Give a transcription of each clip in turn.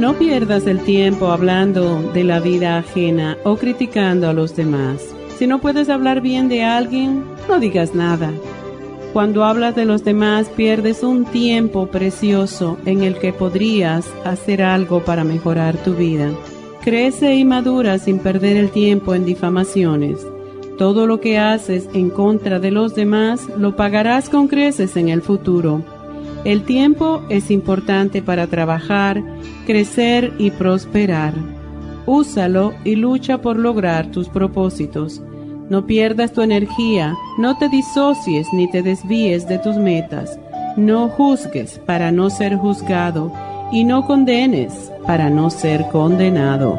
No pierdas el tiempo hablando de la vida ajena o criticando a los demás. Si no puedes hablar bien de alguien, no digas nada. Cuando hablas de los demás pierdes un tiempo precioso en el que podrías hacer algo para mejorar tu vida. Crece y madura sin perder el tiempo en difamaciones. Todo lo que haces en contra de los demás lo pagarás con creces en el futuro. El tiempo es importante para trabajar, crecer y prosperar. Úsalo y lucha por lograr tus propósitos. No pierdas tu energía, no te disocies ni te desvíes de tus metas. No juzgues para no ser juzgado y no condenes para no ser condenado.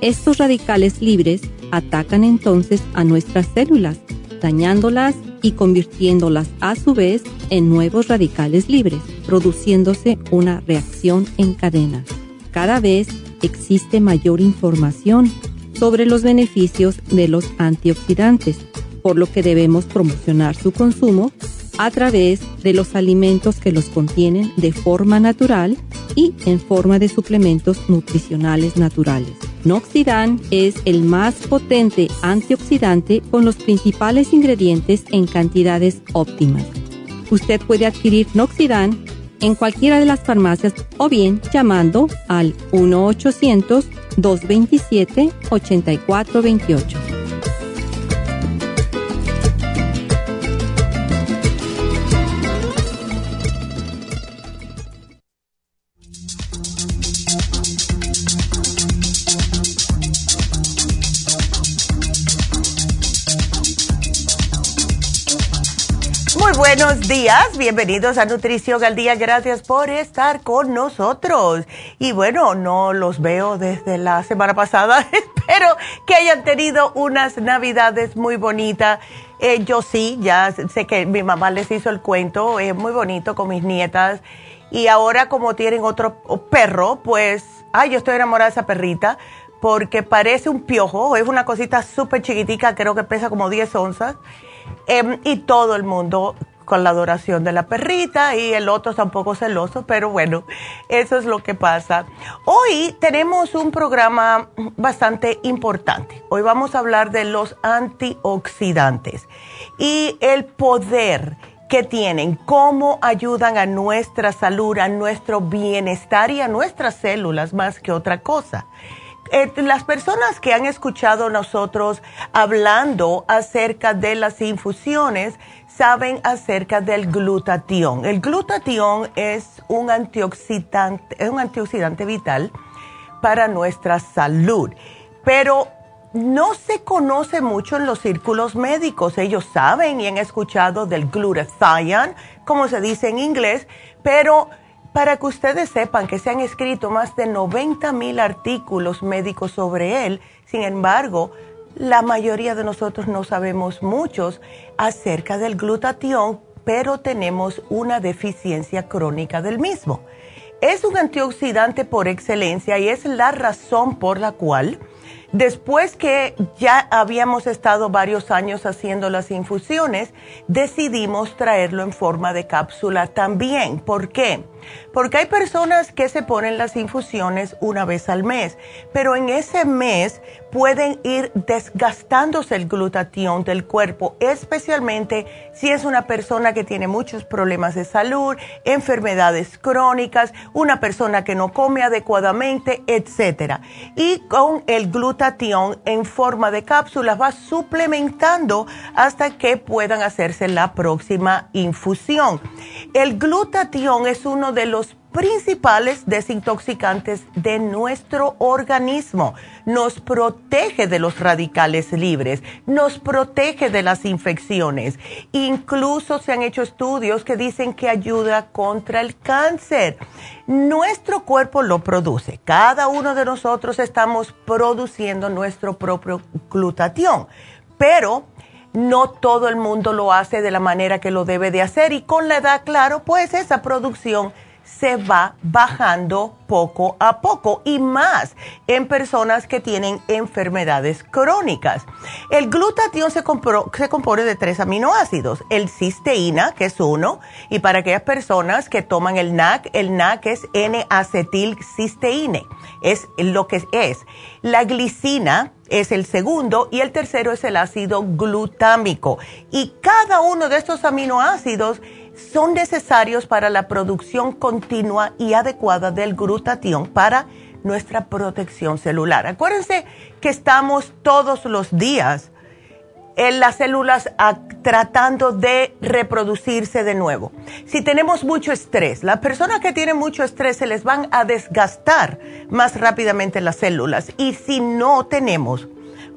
estos radicales libres atacan entonces a nuestras células, dañándolas y convirtiéndolas a su vez en nuevos radicales libres, produciéndose una reacción en cadena. Cada vez existe mayor información sobre los beneficios de los antioxidantes, por lo que debemos promocionar su consumo a través de los alimentos que los contienen de forma natural y en forma de suplementos nutricionales naturales. Noxidan es el más potente antioxidante con los principales ingredientes en cantidades óptimas. Usted puede adquirir Noxidan en cualquiera de las farmacias o bien llamando al 1-800-227-8428. Bienvenidos a Nutrición al Día, gracias por estar con nosotros. Y bueno, no los veo desde la semana pasada, espero que hayan tenido unas navidades muy bonitas. Eh, yo sí, ya sé que mi mamá les hizo el cuento, es muy bonito con mis nietas. Y ahora como tienen otro perro, pues, ay, yo estoy enamorada de esa perrita porque parece un piojo, es una cosita súper chiquitica, creo que pesa como 10 onzas. Em, y todo el mundo con la adoración de la perrita y el otro tampoco celoso, pero bueno, eso es lo que pasa. Hoy tenemos un programa bastante importante. Hoy vamos a hablar de los antioxidantes y el poder que tienen, cómo ayudan a nuestra salud, a nuestro bienestar y a nuestras células más que otra cosa. eh, las personas que han escuchado nosotros hablando acerca de las infusiones saben acerca del glutatión. El glutatión es un antioxidante, es un antioxidante vital para nuestra salud, pero no se conoce mucho en los círculos médicos. Ellos saben y han escuchado del glutathione, como se dice en inglés, pero para que ustedes sepan que se han escrito más de 90 mil artículos médicos sobre él, sin embargo, la mayoría de nosotros no sabemos muchos acerca del glutatión, pero tenemos una deficiencia crónica del mismo. Es un antioxidante por excelencia y es la razón por la cual Después que ya habíamos estado varios años haciendo las infusiones, decidimos traerlo en forma de cápsula también. ¿Por qué? Porque hay personas que se ponen las infusiones una vez al mes, pero en ese mes pueden ir desgastándose el glutatión del cuerpo, especialmente si es una persona que tiene muchos problemas de salud, enfermedades crónicas, una persona que no come adecuadamente, etc. Y con el glutatión en forma de cápsulas va suplementando hasta que puedan hacerse la próxima infusión. El glutatión es uno de los principales desintoxicantes de nuestro organismo. Nos protege de los radicales libres, nos protege de las infecciones. Incluso se han hecho estudios que dicen que ayuda contra el cáncer. Nuestro cuerpo lo produce. Cada uno de nosotros estamos produciendo nuestro propio glutatión. Pero no todo el mundo lo hace de la manera que lo debe de hacer. Y con la edad, claro, pues esa producción se va bajando poco a poco y más en personas que tienen enfermedades crónicas. El glutatión se, compone de tres aminoácidos, el cisteína, que es uno, y para aquellas personas que toman el NAC, el NAC es N-acetilcisteína, es lo que es. La glicina es el segundo y el tercero es el ácido glutámico. Y cada uno de estos aminoácidos son necesarios para la producción continua y adecuada del glutatión para nuestra protección celular. Acuérdense que estamos todos los días en las células tratando de reproducirse de nuevo. Si tenemos mucho estrés, las personas que tienen mucho estrés se les van a desgastar más rápidamente las células y si no tenemos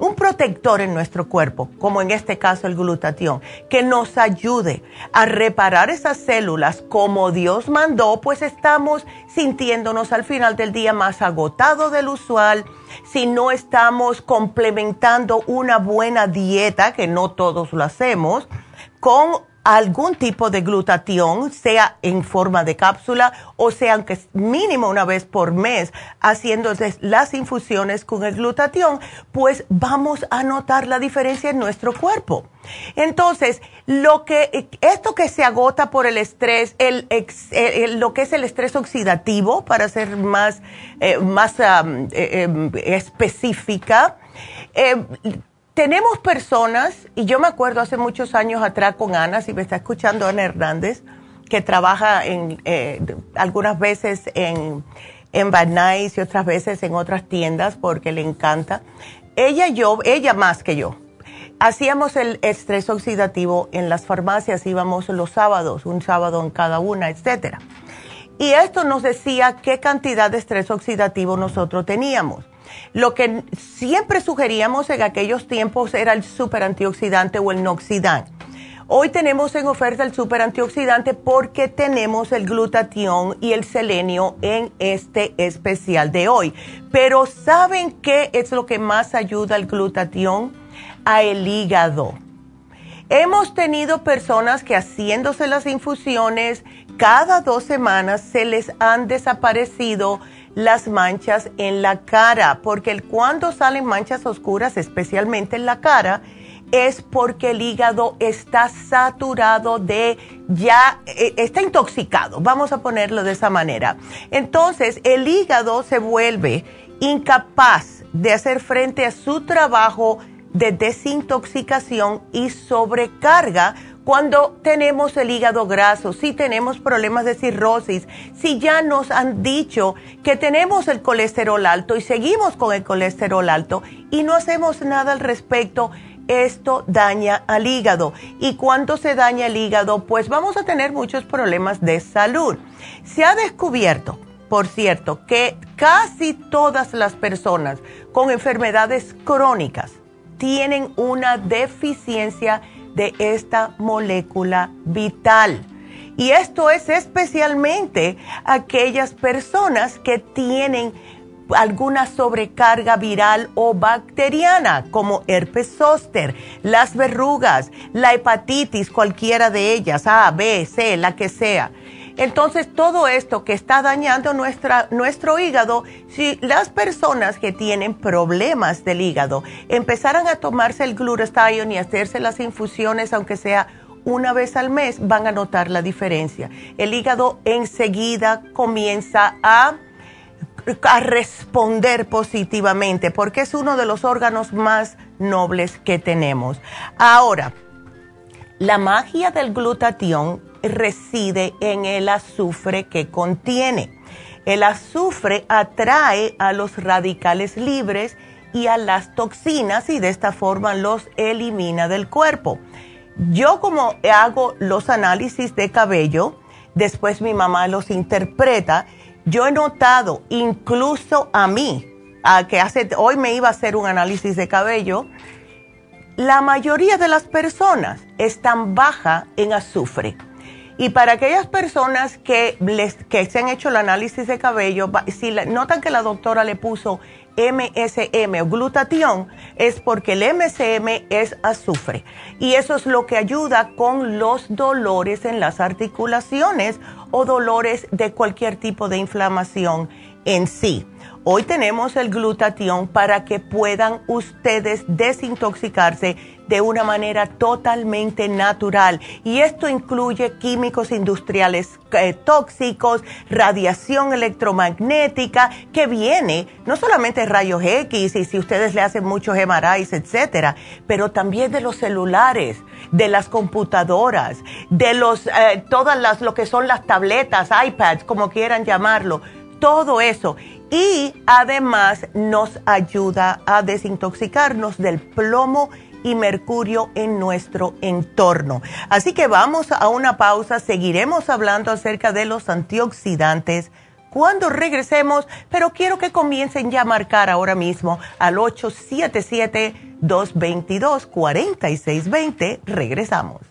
un protector en nuestro cuerpo, como en este caso el glutatión, que nos ayude a reparar esas células como Dios mandó, pues estamos sintiéndonos al final del día más agotados del usual, si no estamos complementando una buena dieta, que no todos lo hacemos, con algún tipo de glutatión, sea en forma de cápsula o sea aunque mínimo una vez por mes haciendo las infusiones con el glutatión, pues vamos a notar la diferencia en nuestro cuerpo. Entonces, lo que esto que se agota por el estrés, el, lo que es el estrés oxidativo, para ser más, eh, más eh, em, específica, eh, tenemos personas, y yo me acuerdo hace muchos años atrás con Ana, si me está escuchando Ana Hernández, que trabaja en, eh, algunas veces en, en Van Nuys y otras veces en otras tiendas porque le encanta. Ella yo, ella más que yo, hacíamos el estrés oxidativo en las farmacias, íbamos los sábados, un sábado en cada una, etcétera. Y esto nos decía qué cantidad de estrés oxidativo nosotros teníamos. Lo que siempre sugeríamos en aquellos tiempos era el super antioxidante o el noxidant. Hoy tenemos en oferta el super antioxidante porque tenemos el glutatión y el selenio en este especial de hoy. Pero ¿saben qué es lo que más ayuda al glutatión? A el hígado. Hemos tenido personas que haciéndose las infusiones cada dos semanas se les han desaparecido las manchas en la cara, porque cuando salen manchas oscuras, especialmente en la cara, es porque el hígado está saturado de ya, eh, está intoxicado, vamos a ponerlo de esa manera. Entonces, el hígado se vuelve incapaz de hacer frente a su trabajo de desintoxicación y sobrecarga cuando tenemos el hígado graso, si tenemos problemas de cirrosis, si ya nos han dicho que tenemos el colesterol alto y seguimos con el colesterol alto y no hacemos nada al respecto, esto daña al hígado. Y cuando se daña el hígado, pues vamos a tener muchos problemas de salud. Se ha descubierto, por cierto, que casi todas las personas con enfermedades crónicas tienen una deficiencia de esta molécula vital. Y esto es especialmente aquellas personas que tienen alguna sobrecarga viral o bacteriana, como herpes zóster, las verrugas, la hepatitis, cualquiera de ellas, A, B, C, la que sea. Entonces, todo esto que está dañando nuestro hígado, si las personas que tienen problemas del hígado empezaran a tomarse el glutathione y hacerse las infusiones, aunque sea una vez al mes, van a notar la diferencia. El hígado enseguida comienza a responder positivamente porque es uno de los órganos más nobles que tenemos. Ahora, la magia del glutatión reside en el azufre que contiene. El azufre atrae a los radicales libres y a las toxinas y de esta forma los elimina del cuerpo. Yo como hago los análisis de cabello, después mi mamá los interpreta, yo he notado, incluso a mí, a que hace, hoy me iba a hacer un análisis de cabello, la mayoría de las personas están baja en azufre. Y para aquellas personas que, les, que se han hecho el análisis de cabello, si notan que la doctora le puso MSM o glutatión, es porque el MSM es azufre. Y eso es lo que ayuda con los dolores en las articulaciones o dolores de cualquier tipo de inflamación en sí. Hoy tenemos el glutatión para que puedan ustedes desintoxicarse de una manera totalmente natural. Y esto incluye químicos industriales eh, tóxicos, radiación electromagnética, que viene no solamente rayos X y si ustedes le hacen muchos MRIs, etcétera, pero también de los celulares, de las computadoras, de los, eh, todas las, lo que son las tabletas, iPads, como quieran llamarlo, todo eso y además nos ayuda a desintoxicarnos del plomo y mercurio en nuestro entorno. Así que vamos a una pausa, seguiremos hablando acerca de los antioxidantes cuando regresemos, pero quiero que comiencen ya a marcar ahora mismo al 877-222-4620. Regresamos.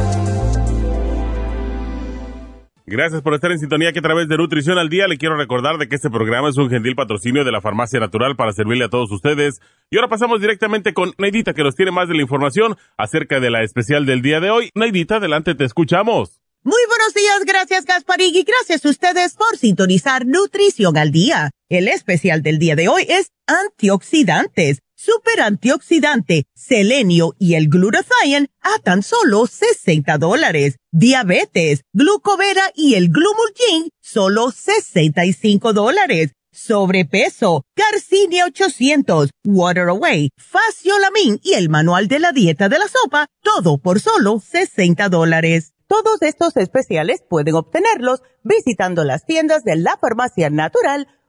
Gracias por estar en sintonía que a través de Nutrición al Día le quiero recordar de que este programa es un gentil patrocinio de la Farmacia Natural para servirle a todos ustedes. Y ahora pasamos directamente con Neidita que nos tiene más de la información acerca de la especial del día de hoy. Neidita, adelante, te escuchamos. Muy buenos días, gracias Gasparig y gracias a ustedes por sintonizar Nutrición al Día. El especial del día de hoy es antioxidantes super antioxidante, selenio y el glutathione a tan solo 60 dólares. Diabetes, glucovera y el glumulgin, solo 65 dólares. Sobrepeso, Garcinia 800, Water Away, Faciolamin y el manual de la dieta de la sopa, todo por solo 60 dólares. Todos estos especiales pueden obtenerlos visitando las tiendas de la farmacia natural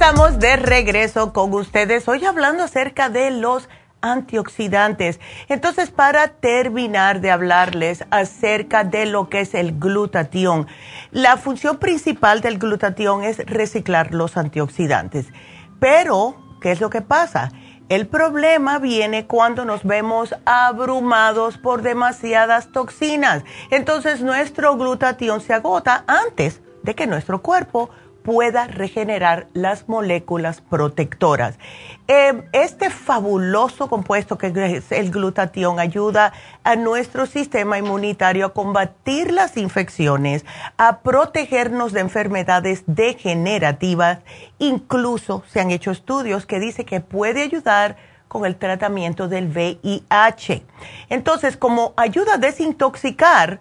Estamos de regreso con ustedes hoy hablando acerca de los antioxidantes. Entonces, para terminar de hablarles acerca de lo que es el glutatión, la función principal del glutatión es reciclar los antioxidantes. Pero, ¿qué es lo que pasa? El problema viene cuando nos vemos abrumados por demasiadas toxinas. Entonces, nuestro glutatión se agota antes de que nuestro cuerpo pueda regenerar las moléculas protectoras. Eh, este fabuloso compuesto que es el glutatión ayuda a nuestro sistema inmunitario a combatir las infecciones, a protegernos de enfermedades degenerativas. Incluso se han hecho estudios que dicen que puede ayudar con el tratamiento del VIH. Entonces, como ayuda a desintoxicar,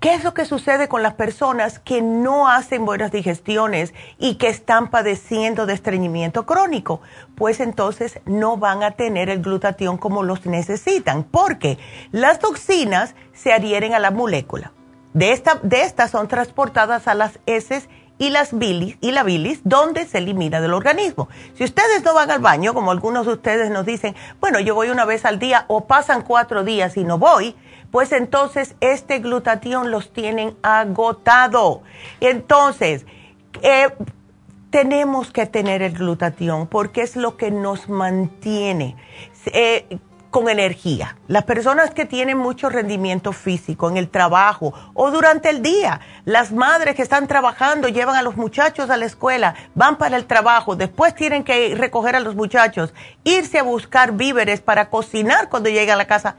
¿Qué es lo que sucede con las personas que no hacen buenas digestiones y que están padeciendo de estreñimiento crónico? Pues entonces no van a tener el glutatión como los necesitan, porque las toxinas se adhieren a la molécula. De, esta, de estas son transportadas a las heces y las bilis y la bilis donde se elimina del organismo. Si ustedes no van al baño, como algunos de ustedes nos dicen, bueno, yo voy una vez al día o pasan cuatro días y no voy, pues entonces este glutatión los tienen agotado. Entonces, eh, tenemos que tener el glutatión porque es lo que nos mantiene eh, con energía. Las personas que tienen mucho rendimiento físico en el trabajo o durante el día, las madres que están trabajando llevan a los muchachos a la escuela, van para el trabajo, después tienen que recoger a los muchachos, irse a buscar víveres para cocinar cuando llega a la casa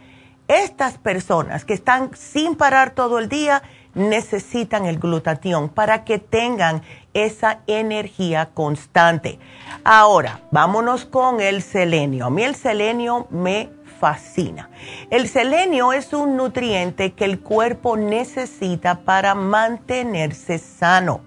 estas personas que están sin parar todo el día necesitan el glutatión para que tengan esa energía constante. Ahora, vámonos con el selenio. A mí el selenio me fascina. El selenio es un nutriente que el cuerpo necesita para mantenerse sano.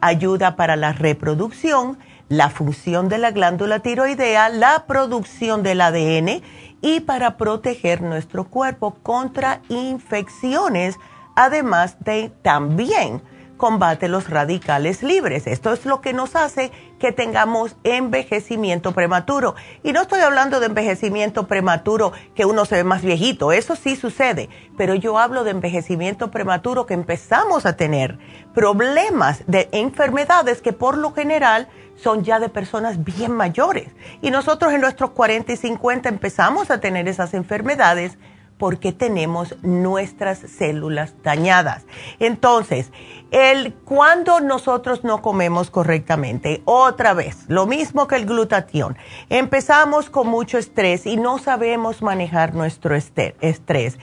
Ayuda para la reproducción, la función de la glándula tiroidea, la producción del ADN y para proteger nuestro cuerpo contra infecciones, además de también combate los radicales libres. Esto es lo que nos hace que tengamos envejecimiento prematuro. Y no estoy hablando de envejecimiento prematuro que uno se ve más viejito, eso sí sucede, pero yo hablo de envejecimiento prematuro que empezamos a tener problemas de enfermedades que por lo general son ya de personas bien mayores. Y nosotros en nuestros 40 y 50 empezamos a tener esas enfermedades porque tenemos nuestras células dañadas. Entonces, el cuando nosotros no comemos correctamente, otra vez, lo mismo que el glutatión, empezamos con mucho estrés y no sabemos manejar nuestro estrés.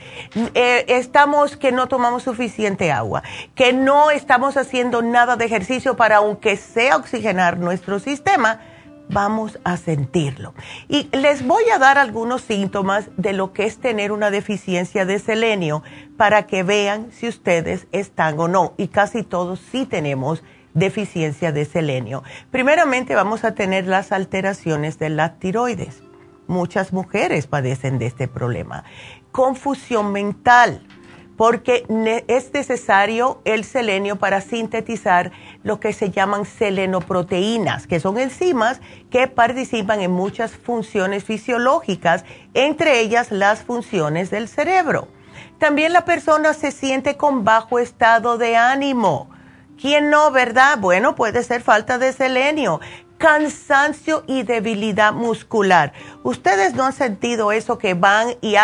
Eh, estamos que no tomamos suficiente agua, que no estamos haciendo nada de ejercicio para aunque sea oxigenar nuestro sistema vamos a sentirlo. Y les voy a dar algunos síntomas de lo que es tener una deficiencia de selenio para que vean si ustedes están o no. Y casi todos sí tenemos deficiencia de selenio. Primeramente vamos a tener las alteraciones de la tiroides. Muchas mujeres padecen de este problema. Confusión mental porque es necesario el selenio para sintetizar lo que se llaman selenoproteínas, que son enzimas que participan en muchas funciones fisiológicas, entre ellas las funciones del cerebro. También la persona se siente con bajo estado de ánimo. ¿Quién no, verdad? Bueno, puede ser falta de selenio cansancio y debilidad muscular. Ustedes no han sentido eso que van y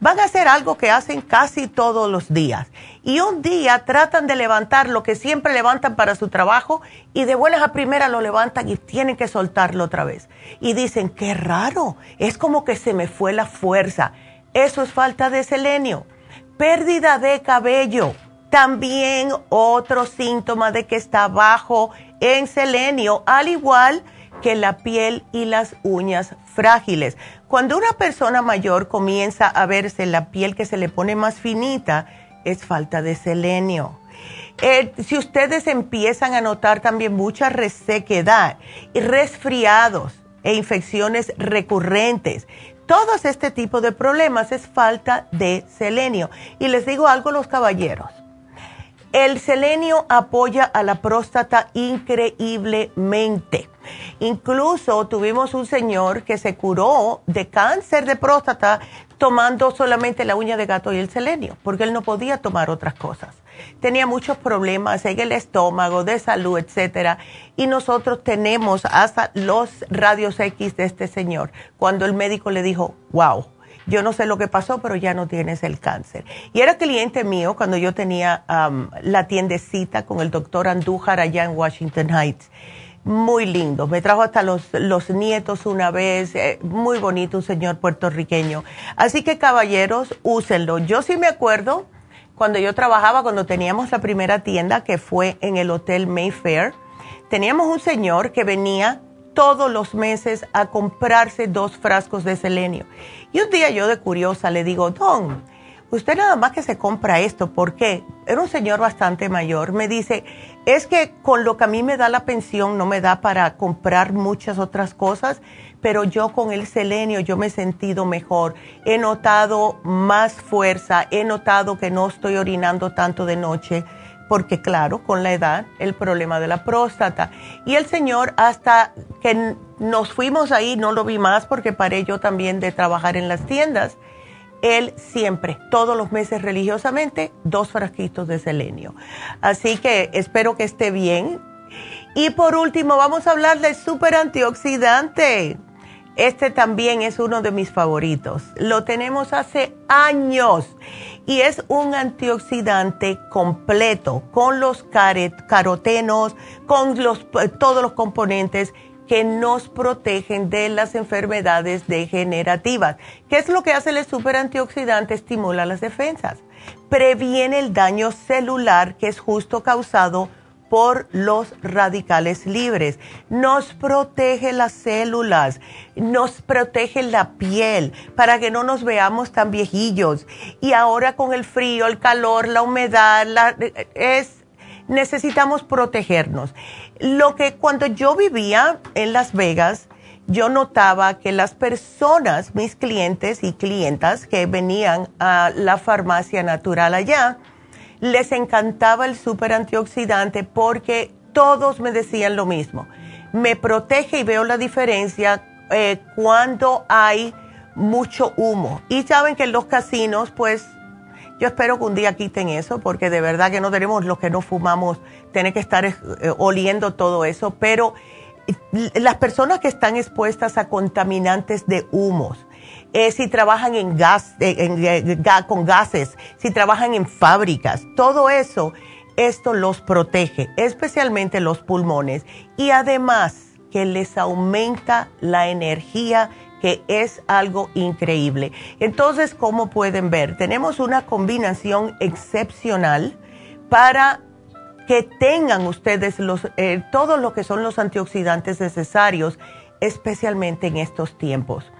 van a hacer algo que hacen casi todos los días. Y un día tratan de levantar lo que siempre levantan para su trabajo y de buenas a primeras lo levantan y tienen que soltarlo otra vez. Y dicen, qué raro, es como que se me fue la fuerza. Eso es falta de selenio. Pérdida de cabello. También otro síntoma de que está bajo en selenio, al igual que la piel y las uñas frágiles. Cuando una persona mayor comienza a verse la piel que se le pone más finita, es falta de selenio. Eh, si ustedes empiezan a notar también mucha resequedad resfriados e infecciones recurrentes, todos este tipo de problemas es falta de selenio. Y les digo algo los caballeros. El selenio apoya a la próstata increíblemente. Incluso tuvimos un señor que se curó de cáncer de próstata tomando solamente la uña de gato y el selenio, porque él no podía tomar otras cosas. Tenía muchos problemas en el estómago, de salud, etcétera, y nosotros tenemos hasta los radios X de este señor. Cuando el médico le dijo, "Wow, yo no sé lo que pasó, pero ya no tienes el cáncer. Y era cliente mío cuando yo tenía la tiendecita con el doctor Andújar allá en Washington Heights. Muy lindo, me trajo hasta los, los nietos una vez, eh, muy bonito, un señor puertorriqueño. Así que caballeros, úsenlo. Yo sí me acuerdo cuando yo trabajaba, cuando teníamos la primera tienda que fue en el Hotel Mayfair, teníamos un señor que venía todos los meses a comprarse dos frascos de selenio. Y un día yo de curiosa le digo, Don, usted nada más que se compra esto, ¿por qué? Era un señor bastante mayor, me dice, es que con lo que a mí me da la pensión no me da para comprar muchas otras cosas, pero yo con el selenio yo me he sentido mejor, he notado más fuerza, he notado que no estoy orinando tanto de noche porque claro, con la edad, el problema de la próstata. Y el Señor, hasta que nos fuimos ahí, no lo vi más porque paré yo también de trabajar en las tiendas, él siempre, todos los meses religiosamente, dos frasquitos de selenio. Así que espero que esté bien. Y por último, vamos a hablar del super antioxidante. Este también es uno de mis favoritos. Lo tenemos hace años y es un antioxidante completo con los carotenos, con los, todos los componentes que nos protegen de las enfermedades degenerativas. ¿Qué es lo que hace el super antioxidante? Estimula las defensas, previene el daño celular que es justo causado por los radicales libres. Nos protege las células, nos protege la piel para que no nos veamos tan viejillos. Y ahora con el frío, el calor, la humedad, es, necesitamos protegernos. Lo que cuando yo vivía en Las Vegas, yo notaba que las personas, mis clientes y clientas que venían a la farmacia natural allá, les encantaba el super antioxidante porque todos me decían lo mismo. Me protege y veo la diferencia eh, cuando hay mucho humo. Y saben que en los casinos, pues yo espero que un día quiten eso, porque de verdad que no tenemos los que no fumamos, tener que estar eh, oliendo todo eso, pero eh, las personas que están expuestas a contaminantes de humos, eh, si trabajan en gas, eh, eh, con gases, si trabajan en fábricas, todo eso, esto los protege, especialmente los pulmones. Y además que les aumenta la energía que es algo increíble. Entonces, como pueden ver, tenemos una combinación excepcional para que tengan ustedes los, todo lo que son los antioxidantes necesarios, especialmente en estos tiempos.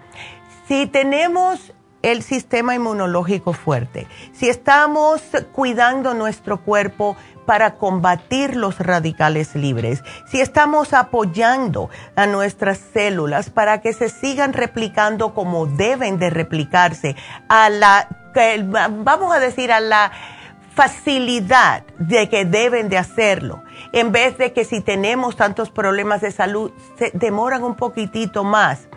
Si tenemos el sistema inmunológico fuerte, si estamos cuidando nuestro cuerpo para combatir los radicales libres, si estamos apoyando a nuestras células para que se sigan replicando como deben de replicarse, a la, vamos a decir, a la facilidad de que deben de hacerlo, en vez de que si tenemos tantos problemas de salud, se demoran un poquitito más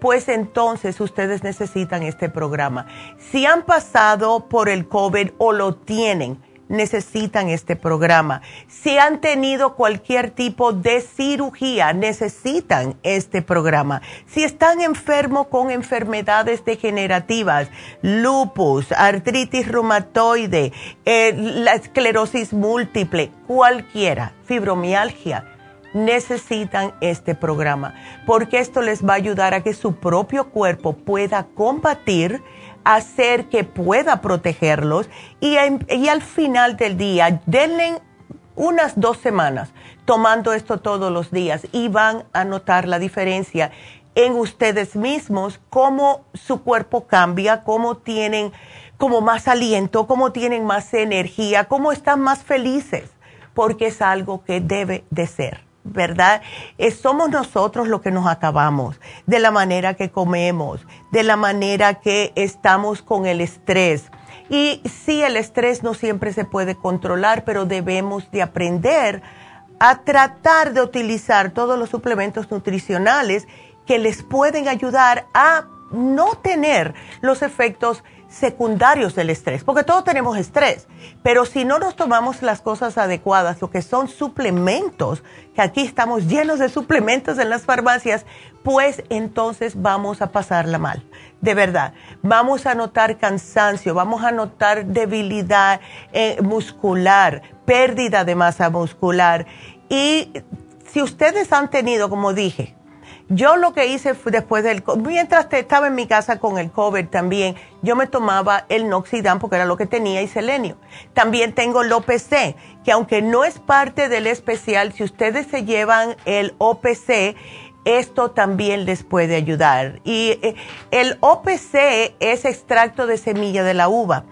pues entonces ustedes necesitan este programa. Si han pasado por el COVID o lo tienen, necesitan este programa. Si han tenido cualquier tipo de cirugía, necesitan este programa. Si están enfermos con enfermedades degenerativas, lupus, artritis reumatoide, eh, la esclerosis múltiple, cualquiera, fibromialgia, necesitan este programa, porque esto les va a ayudar a que su propio cuerpo pueda combatir, hacer que pueda protegerlos y, y al final del día denle unas dos semanas tomando esto todos los días y van a notar la diferencia en ustedes mismos, cómo su cuerpo cambia, cómo tienen como más aliento, cómo tienen más energía, cómo están más felices, porque es algo que debe de ser. ¿Verdad? somos nosotros los que nos acabamos, de la manera que comemos, de la manera que estamos con el estrés. Y sí, el estrés no siempre se puede controlar, pero debemos de aprender a tratar de utilizar todos los suplementos nutricionales que les pueden ayudar a no tener los efectos secundarios del estrés, porque todos tenemos estrés, pero si no nos tomamos las cosas adecuadas, lo que son suplementos, que aquí estamos llenos de suplementos en las farmacias, pues entonces vamos a pasarla mal, de verdad. Vamos a notar cansancio, vamos a notar debilidad eh, muscular, pérdida de masa muscular. Y si ustedes han tenido, como dije, yo lo que hice fue después del, mientras estaba en mi casa con el COVID también, yo me tomaba el Noxidan porque era lo que tenía y selenio. También tengo el OPC, que aunque no es parte del especial, si ustedes se llevan el OPC, esto también les puede ayudar. Y eh, el OPC es extracto de semilla de la uva.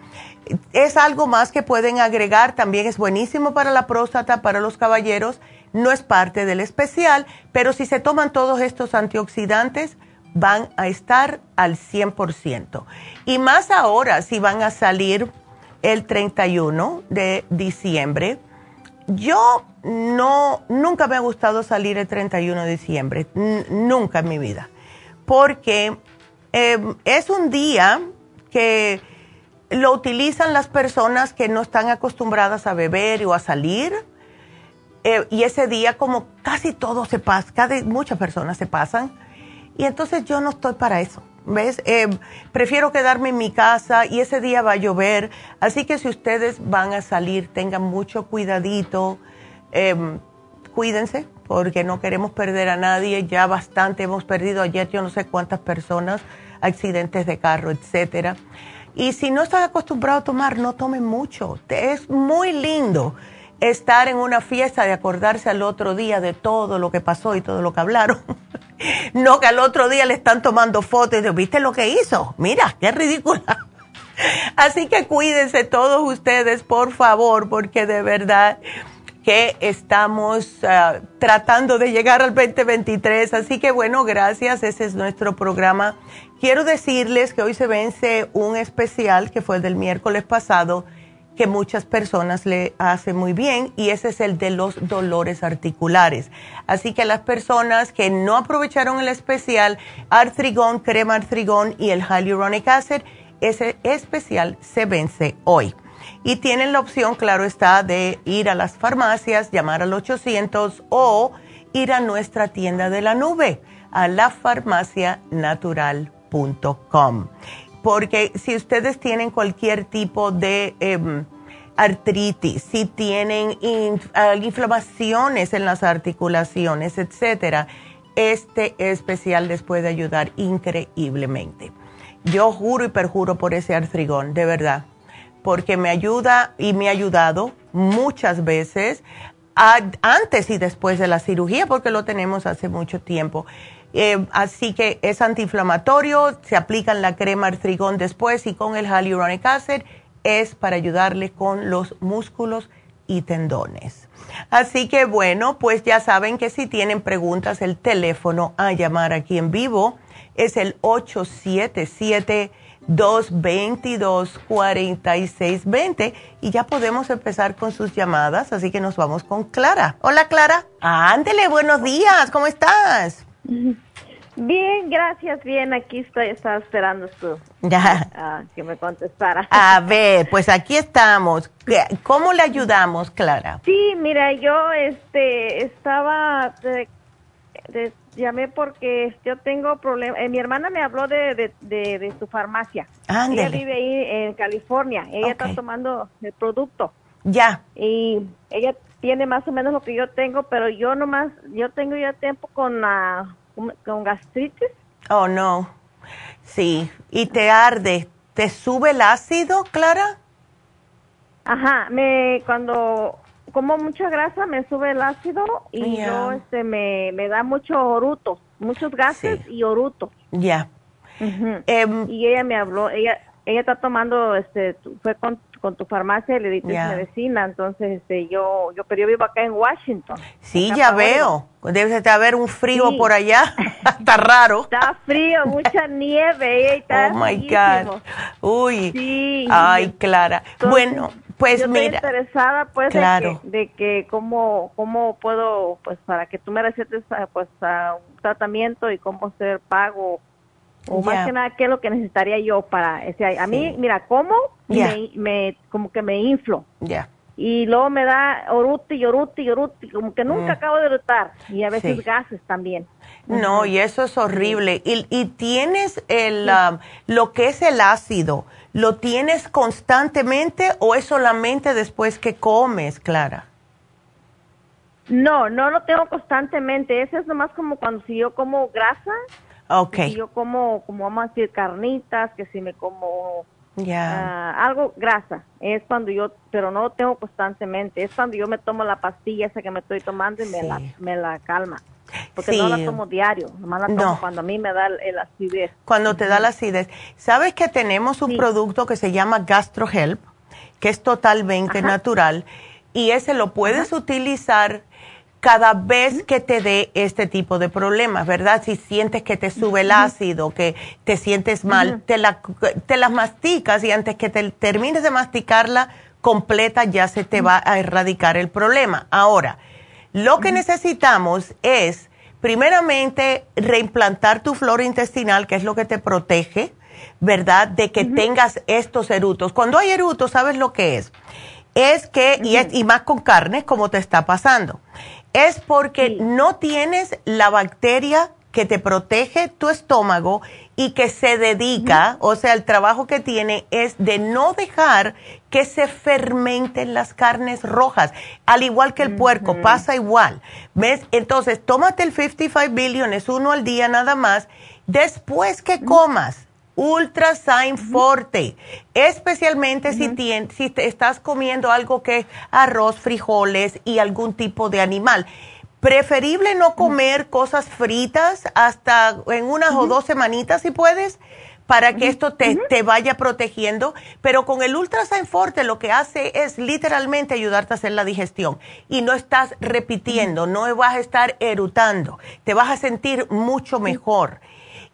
Es algo más que pueden agregar, también es buenísimo para la próstata, para los caballeros no es parte del especial, pero si se toman todos estos antioxidantes, van a estar al 100%. Y más ahora, si van a salir el 31 de diciembre, yo no, nunca me ha gustado salir el 31 de diciembre, nunca en mi vida, porque em, es un día que lo utilizan las personas que no están acostumbradas a beber o a salir eh, y ese día como casi todo se pasa, muchas personas se pasan, y entonces yo no estoy para eso. ¿Ves? Eh, prefiero quedarme en mi casa y ese día va a llover. Así que si ustedes van a salir, tengan mucho cuidadito. Em, cuídense porque no queremos perder a nadie. Ya bastante hemos perdido ayer, yo no sé cuántas personas, accidentes de carro, etcétera. Y si no están acostumbrados a tomar, no tomen mucho. Es muy lindo estar en una fiesta de acordarse al otro día de todo lo que pasó y todo lo que hablaron. no que al otro día le están tomando fotos y de, ¿viste lo que hizo? Mira, qué ridícula. Así que cuídense todos ustedes, por favor, porque de verdad que estamos ah, tratando de llegar al 2023. Así que bueno, gracias, ese es nuestro programa. Quiero decirles que hoy se vence un especial que fue el del miércoles pasado que muchas personas le hace muy bien y ese es el de los dolores articulares. Así que las personas que no aprovecharon el especial Artrigón, crema Artrigón y el Hyaluronic Acid, ese especial se vence hoy. Y tienen la opción, claro está, de ir a las farmacias, llamar al 800 o ir a nuestra tienda de la nube, a lafarmacianatural.com porque si ustedes tienen cualquier tipo de em, artritis, si tienen inflamaciones en las articulaciones, etcétera, este especial les puede ayudar increíblemente. Yo juro y perjuro por ese artrigón, de verdad, porque me ayuda y me ha ayudado muchas veces antes y después de la cirugía, porque lo tenemos hace mucho tiempo. Eh, así que es antiinflamatorio, se aplica la crema artrigón después y con el hyaluronic acid es para ayudarle con los músculos y tendones. Así que bueno, pues ya saben que si tienen preguntas, el teléfono a llamar aquí en vivo es el 877-222-4620 y ya podemos empezar con sus llamadas, así que nos vamos con Clara. Hola Clara, ándele, buenos días, ¿cómo estás? Bien, gracias, bien, aquí estoy, estaba esperando tú, ya. que me contestara. A ver, pues aquí estamos. ¿Cómo le ayudamos, Clara? Sí, mira, yo este estaba, llamé porque yo tengo problemas, eh, mi hermana me habló de, de, su farmacia. Ella vive ahí en California, ella está tomando el producto. Ya. Y ella tiene más o menos lo que yo tengo, pero yo nomás, yo tengo ya tiempo con la, con gastritis. Oh, no. Sí. ¿Y te arde? ¿Te sube el ácido, Clara? Ajá, me, cuando, como mucha grasa me sube el ácido y yo este me, me da mucho oruto, muchos gases y oruto. Ya. Em, y ella me habló, ella ella está tomando este fue con, con tu farmacia y le diste medicina, entonces este yo yo pero yo vivo acá en Washington. Sí, ya veo. Debe de haber un frío por allá. está raro. Está frío, mucha nieve. Está oh my God. Uy. Sí. Ay, Clara. bueno, pues yo mira. Estoy interesada, pues, de que, cómo, cómo puedo, pues, para que tú me recetes, pues, a un tratamiento y cómo hacer pago. O más que nada, ¿qué es lo que necesitaría yo para? A mí, mira, como me, como que me inflo. Ya. Y luego me da oruti y oruti y oruti, como que nunca mm. acabo de rotar. Y a veces gases también. No, y eso es horrible. Y, y tienes el, um, lo que es el ácido ¿Lo tienes constantemente o es solamente después que comes, Clara? No, no lo tengo constantemente. Eso es nomás como cuando si yo como grasa. Ok. Si yo como, como vamos a decir, carnitas, que si me como ah, algo grasa. Es cuando yo, pero no lo tengo constantemente. Es cuando yo me tomo la pastilla esa que me estoy tomando y me, la, me la calma. Porque no la tomo diario, nomás la tomo cuando a mí me da el, acidez. Cuando te da la acidez. ¿Sabes que tenemos un producto que se llama GastroHelp, que es totalmente natural, y ese lo puedes utilizar cada vez que te dé este tipo de problemas, ¿verdad? Si sientes que te sube el ácido, que te sientes mal, te, la, te las masticas y antes que te termines de masticarla completa ya se te va a erradicar el problema. Ahora, lo que necesitamos es, primeramente, reimplantar tu flora intestinal, que es lo que te protege, ¿verdad? De que tengas estos erutos. Cuando hay erutos, ¿sabes lo que es? Es que, y, y más con carne, como te está pasando, es porque no tienes la bacteria que te protege tu estómago y que se dedica, o sea, el trabajo que tiene es de no dejar que se fermenten las carnes rojas, al igual que el puerco, pasa igual. ¿Ves? Entonces, tómate el 55 billion, es uno al día nada más, después que comas. Ultra Sign Forte, especialmente si, si te estás comiendo algo que arroz, frijoles y algún tipo de animal. Preferible no comer cosas fritas hasta en unas o dos semanitas si puedes, para que esto te, te, vaya protegiendo. Pero con el Ultrasign Forte lo que hace es literalmente ayudarte a hacer la digestión. Y no estás repitiendo, no vas a estar erutando, te vas a sentir mucho mejor.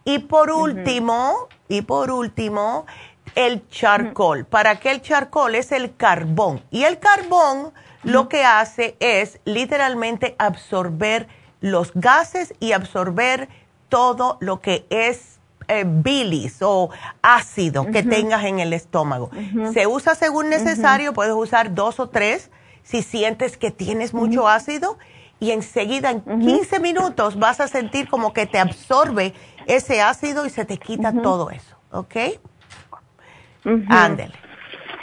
Y por último, y por último, el charcoal. ¿Para qué el charcoal? Es el carbón. Y el carbón lo que hace es literalmente absorber los gases y absorber todo lo que es eh, bilis o ácido que tengas en el estómago. Se usa según necesario, puedes usar dos o tres si sientes que tienes mucho ácido y enseguida en 15 minutos vas a sentir como que te absorbe ese ácido y se te quita todo eso, ¿ok? Ándele.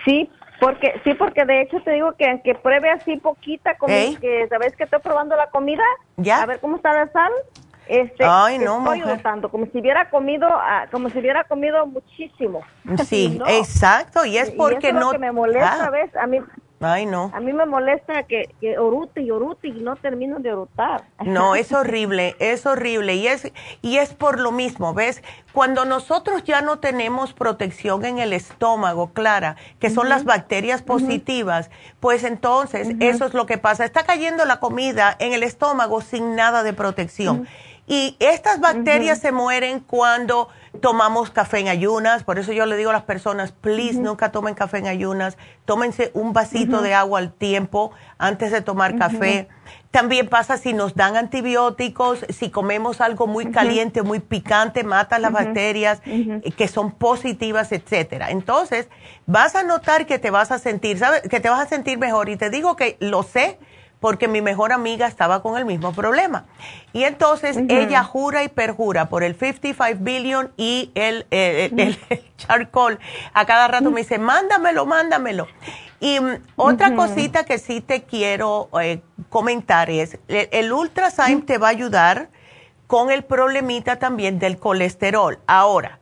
Sí, porque sí, porque de hecho te digo que aunque pruebe así poquita, como que sabes que estoy probando la comida, ¿Ya? a ver cómo está la sal, este, Ay, no, estoy tanto como si hubiera comido, ah, como si hubiera comido muchísimo. Sí, exacto, y es porque y eso no. Es lo que me molesta, ¿ves? A mí Ay, no. A mí me molesta que, que orute y orute y no termino de orutar. No, es horrible, es horrible. Y es, y es por lo mismo, ¿ves? Cuando nosotros ya no tenemos protección en el estómago, Clara, que son las bacterias positivas, pues entonces eso es lo que pasa. Está cayendo la comida en el estómago sin nada de protección. Y estas bacterias se mueren cuando tomamos café en ayunas, por eso yo le digo a las personas, please, nunca tomen café en ayunas, tómense un vasito de agua al tiempo antes de tomar café. También pasa si nos dan antibióticos, si comemos algo muy caliente, muy picante, mata las bacterias eh, que son positivas, etcétera. Entonces, vas a notar que te vas a sentir, ¿sabes? Que te vas a sentir mejor. Y te digo que lo sé porque mi mejor amiga estaba con el mismo problema. Y entonces ella jura y perjura por el 55 billion y el, eh, el, charcoal. A cada rato me dice, mándamelo, mándamelo. Y mm, otra cosita que sí te quiero eh, comentar es, el, el Ultrasign te va a ayudar con el problemita también del colesterol. Ahora,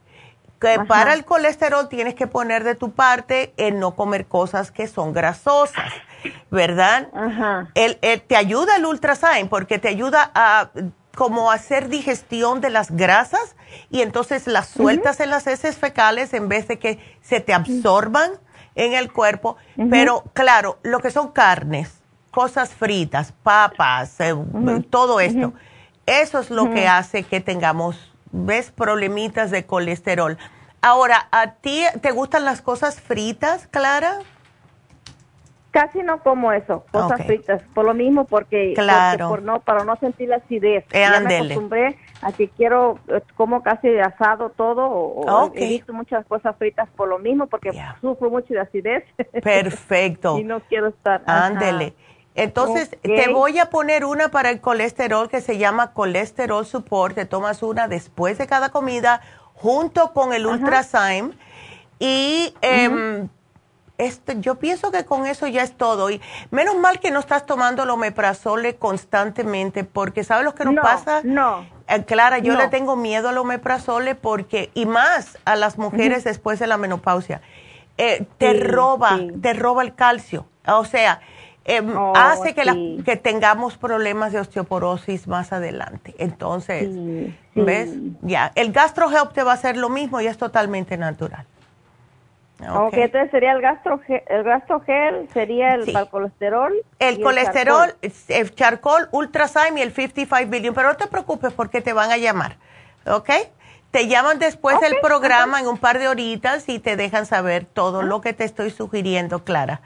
que para el colesterol tienes que poner de tu parte en no comer cosas que son grasosas. ¿Verdad? Ajá. El, te ayuda el ultrasign porque te ayuda a como hacer digestión de las grasas y entonces las sueltas en las heces fecales en vez de que se te absorban en el cuerpo. Pero claro, lo que son carnes, cosas fritas, papas, eh, todo esto, eso es lo que hace que tengamos, ¿ves? Problemitas de colesterol. Ahora, ¿a ti te gustan las cosas fritas, Clara? Casi no como eso, cosas fritas, por lo mismo porque, claro. por no para no sentir la acidez. Eh, ya me acostumbré a que quiero eh, como casi asado todo o, he visto muchas cosas fritas por lo mismo porque sufro mucho de acidez. Perfecto. y no quiero estar. Ándele. Entonces, te voy a poner una para el colesterol que se llama colesterol support. Te tomas una después de cada comida junto con el Ultrazyme y eh, este, yo pienso que con eso ya es todo. Y menos mal que no estás tomando el omeprazole constantemente, porque ¿sabes lo que nos pasa? No. Eh, Clara, yo le tengo miedo al omeprazole porque, y más a las mujeres después de la menopausia, eh, te roba, te roba el calcio. O sea, em, oh, hace que, que tengamos problemas de osteoporosis más adelante. Entonces, ¿ves? Ya, el GastroHelp te va a hacer lo mismo y es totalmente natural. Okay. entonces sería el gastrogel, el gastrogel sería el colesterol. El colesterol, el charcoal, ultrazyme y el 55 billion, pero no te preocupes porque te van a llamar, ¿ok? Te llaman después del programa en un par de horitas y te dejan saber todo lo que te estoy sugiriendo, Clara.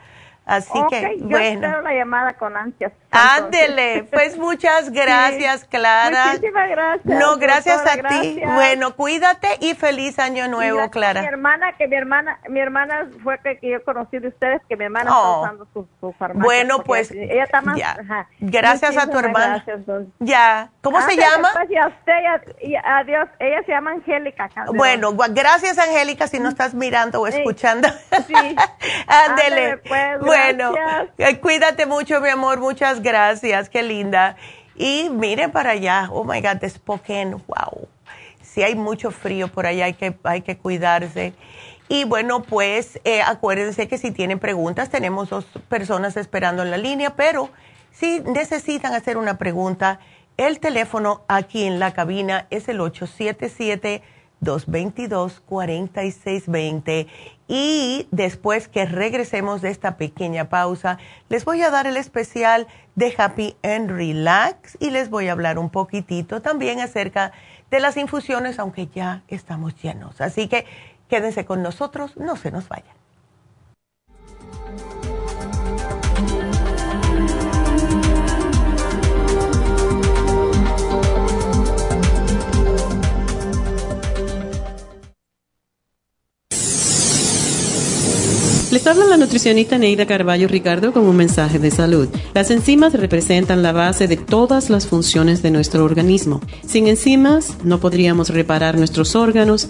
Así que, yo bueno. espero la llamada con ansias. Ándele, pues muchas gracias, Clara. Muchísimas gracias. No, gracias a ti. Bueno, cuídate y feliz año nuevo, Clara. Mi hermana, que mi hermana, mi hermana fue que, yo conocí de ustedes, que mi hermana está oh. usando su, su, farmacia. Bueno, pues, ella está más, ya. Gracias a tu hermana. ya. ¿Cómo se llama? Y a usted, y adiós. Ella se llama Angélica. Bueno, gracias, Angélica, si no estás mirando o escuchando. Sí. Ándele. Pues, bueno, eh, cuídate mucho, mi amor. Muchas gracias. Qué linda. Y miren para allá. Oh my God, Spokane. Wow. Si hay mucho frío por allá, hay que, hay que cuidarse. Y bueno, pues eh, acuérdense que si tienen preguntas, tenemos dos personas esperando en la línea, pero si necesitan hacer una pregunta, el teléfono aquí en la cabina es el 877 222-4620. Y después que regresemos de esta pequeña pausa, les voy a dar el especial de Happy and Relax y les voy a hablar un poquitito también acerca de las infusiones, aunque ya estamos llenos. Así que quédense con nosotros, no se nos vayan. Les habla la nutricionista Neida Carballo Ricardo con un mensaje de salud. Las enzimas representan la base de todas las funciones de nuestro organismo. Sin enzimas no podríamos reparar nuestros órganos,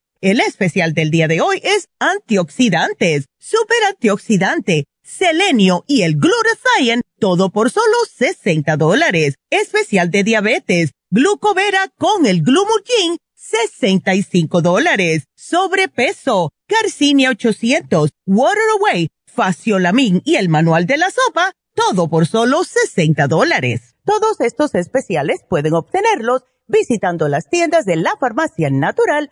El especial del día de hoy es antioxidantes, super antioxidante, selenio y el glutathione, todo por solo 60 dólares. Especial de diabetes, glucovera con el glumulgin, 65 dólares. Sobrepeso, Garcinia 800, Water Away, Faciolamin y el manual de la sopa, todo por solo 60 dólares. Todos estos especiales pueden obtenerlos visitando las tiendas de la farmacia natural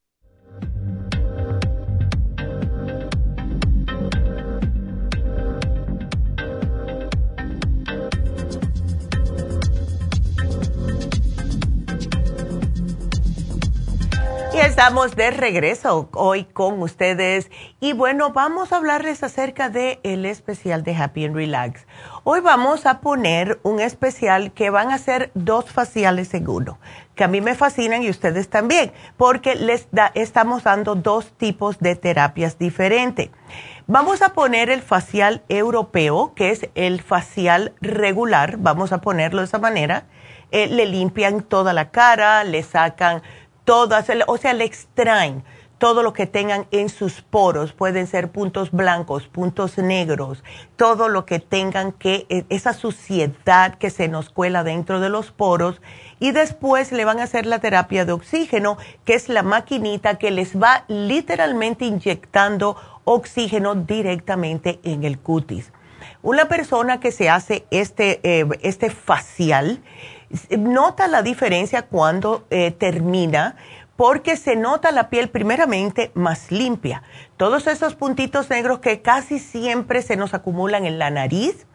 Estamos de regreso hoy con ustedes. Y bueno, vamos a hablarles acerca del el especial de Happy and Relax. Hoy vamos a poner un especial que van a ser dos faciales en uno, que a mí me fascinan y ustedes también, porque les da, estamos dando dos tipos de terapias diferentes. Vamos a poner el facial europeo, que es el facial regular, vamos a ponerlo de esa manera. Eh, le limpian toda la cara, le sacan o sea, le extraen todo lo que tengan en sus poros, pueden ser puntos blancos, puntos negros, todo lo que tengan que, e, esa suciedad que se nos cuela dentro de los poros, y después le van a hacer la terapia de oxígeno, que es la maquinita que les va literalmente inyectando oxígeno directamente en el cutis. Una persona que se hace este, eh, este facial, nota la diferencia cuando eh, termina porque se nota la piel primeramente más limpia. Todos esos puntitos negros que casi siempre se nos acumulan en la nariz,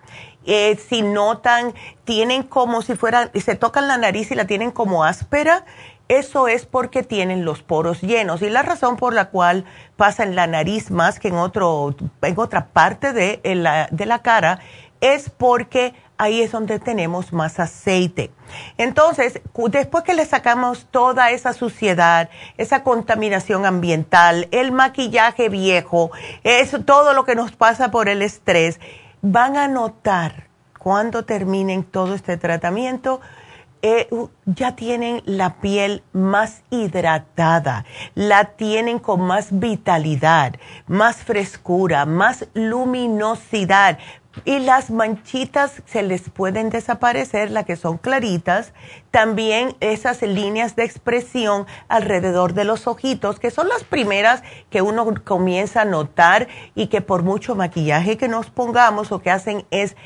eh, si notan, tienen como si fueran, se tocan la nariz y la tienen como áspera, eso es porque tienen los poros llenos. Y la razón por la cual pasa en la nariz más que en, otro, en otra parte de la, de la cara es porque ahí es donde tenemos más aceite. Entonces, después que le sacamos toda esa suciedad, esa contaminación ambiental, el maquillaje viejo, eso, todo lo que nos pasa por el estrés, van a notar cuando terminen todo este tratamiento, eh, ya tienen la piel más hidratada, la tienen con más vitalidad, más frescura, más luminosidad, y las manchitas se les pueden desaparecer, las que son claritas. También esas líneas de expresión alrededor de los ojitos, que son las primeras que uno comienza a notar y que por mucho maquillaje que nos pongamos lo que hacen es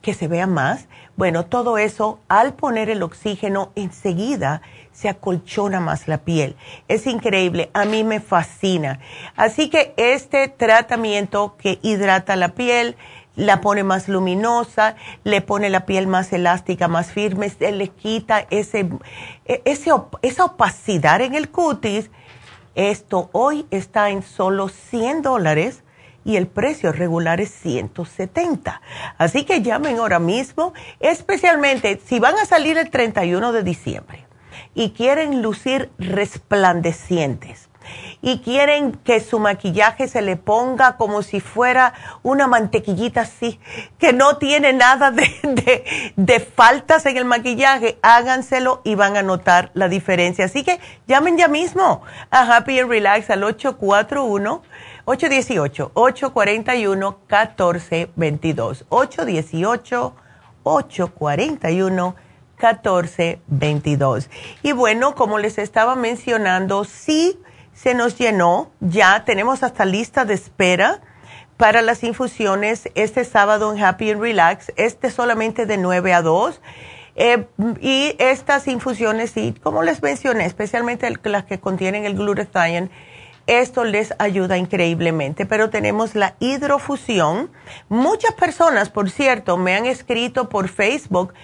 que se vea más. Bueno, todo eso al poner el oxígeno enseguida se acolchona más la piel. Es increíble, a mí me fascina. Así que este tratamiento que hidrata la piel, la pone más luminosa, le pone la piel más elástica, más firme, se le quita ese, e, ese, esa opacidad en el cutis. Esto hoy está en solo 100 dólares y el precio regular es 170. Así que llamen ahora mismo, especialmente si van a salir el 31 de diciembre y quieren lucir resplandecientes y quieren que su maquillaje se le ponga como si fuera una mantequillita así, que no tiene nada de, de, faltas en el maquillaje, háganselo y van a notar la diferencia. Así que llamen ya mismo a Happy and Relax al 841. 818-841-1422. 818-841-1422. Y bueno, como les estaba mencionando, sí se nos llenó, ya tenemos hasta lista de espera para las infusiones este sábado en Happy and Relax, este solamente de 9 a 2. Eh, y estas infusiones, y como les mencioné, especialmente las que contienen el glutathione, esto les ayuda increíblemente. Pero tenemos la hidrofusión. Muchas personas, por cierto, me han escrito por Facebook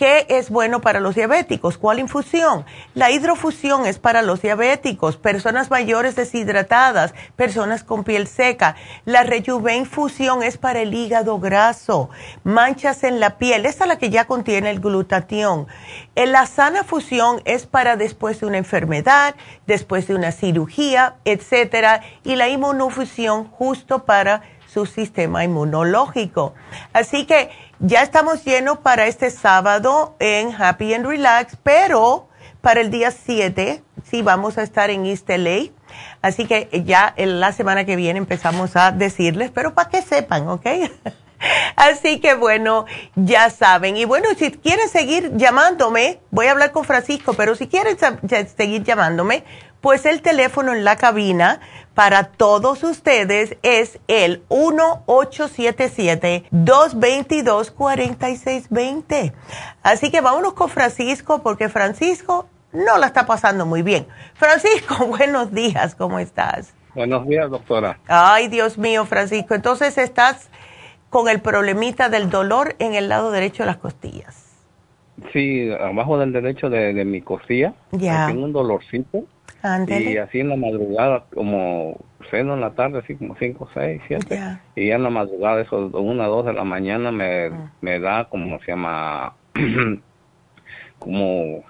¿Qué es bueno para los diabéticos? ¿Cuál infusión? La hidrofusión es para los diabéticos, personas mayores deshidratadas, personas con piel seca. La rejuven infusión es para el hígado graso, manchas en la piel, esa es la que ya contiene el glutatión. Eh, la sana fusión es para después de una enfermedad, después de una cirugía, etcétera, y la inmunofusión justo para su sistema inmunológico. Así que ya estamos llenos para este sábado en Happy and Relax, pero para el día 7 sí vamos a estar en East LA. Así que ya en la semana que viene empezamos a decirles, pero para que sepan, ¿ok? Así que bueno, ya saben. Y bueno, si quieren seguir llamándome, voy a hablar con Francisco, pero si quieren seguir llamándome, pues el teléfono en la cabina para todos ustedes es el 1-877-222-4620. Así que vámonos con Francisco porque Francisco no la está pasando muy bien. Francisco, buenos días, ¿cómo estás? Buenos días, doctora. Ay, Dios mío, Francisco. Entonces estás con el problemita del dolor en el lado derecho de las costillas. Sí, abajo del derecho de, mi costilla. Ya. Tengo un dolorcito. Y así en la madrugada, como ceno en la tarde, así como 5, 6, 7. Y ya en la madrugada, eso, una, dos de la mañana, me, mm. me da como se llama, como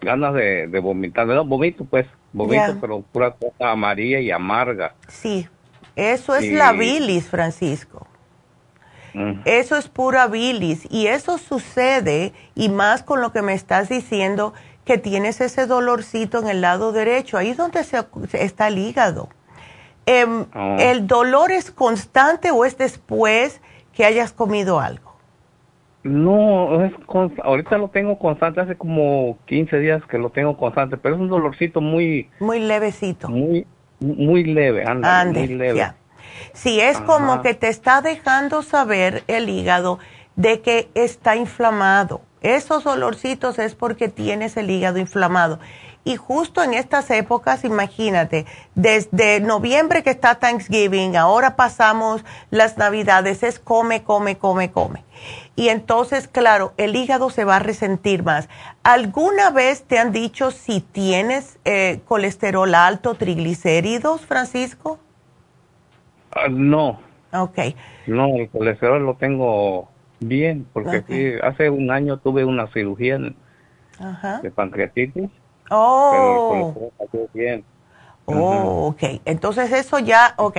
ganas de, de vomitar. Me da vomito, pues, vomito, pero pura cosa amarilla y amarga. Sí, eso es la bilis, Francisco. Eso es pura bilis y eso sucede y más con lo que me estás diciendo que tienes ese dolorcito en el lado derecho, ahí es donde se, está el hígado. Em, oh. ¿El dolor es constante o es después que hayas comido algo? No, es ahorita lo tengo constante, hace como 15 días que lo tengo constante, pero es un dolorcito muy... Muy levecito. Muy, muy leve, anda, muy leve. Si es como que te está dejando saber el hígado de que está inflamado. Esos dolorcitos es porque tienes el hígado inflamado. Y justo en estas épocas, imagínate, desde noviembre que está Thanksgiving, ahora pasamos las navidades, es come, come, come, come. Y entonces, claro, el hígado se va a resentir más. ¿Alguna vez te han dicho si tienes eh, colesterol alto, triglicéridos, Francisco? Ah, no. Ok. No, el colesterol lo tengo bien, porque hace un año tuve una cirugía de pancreatitis. Oh. Pero bien. Oh, ok. Entonces eso ya, ok.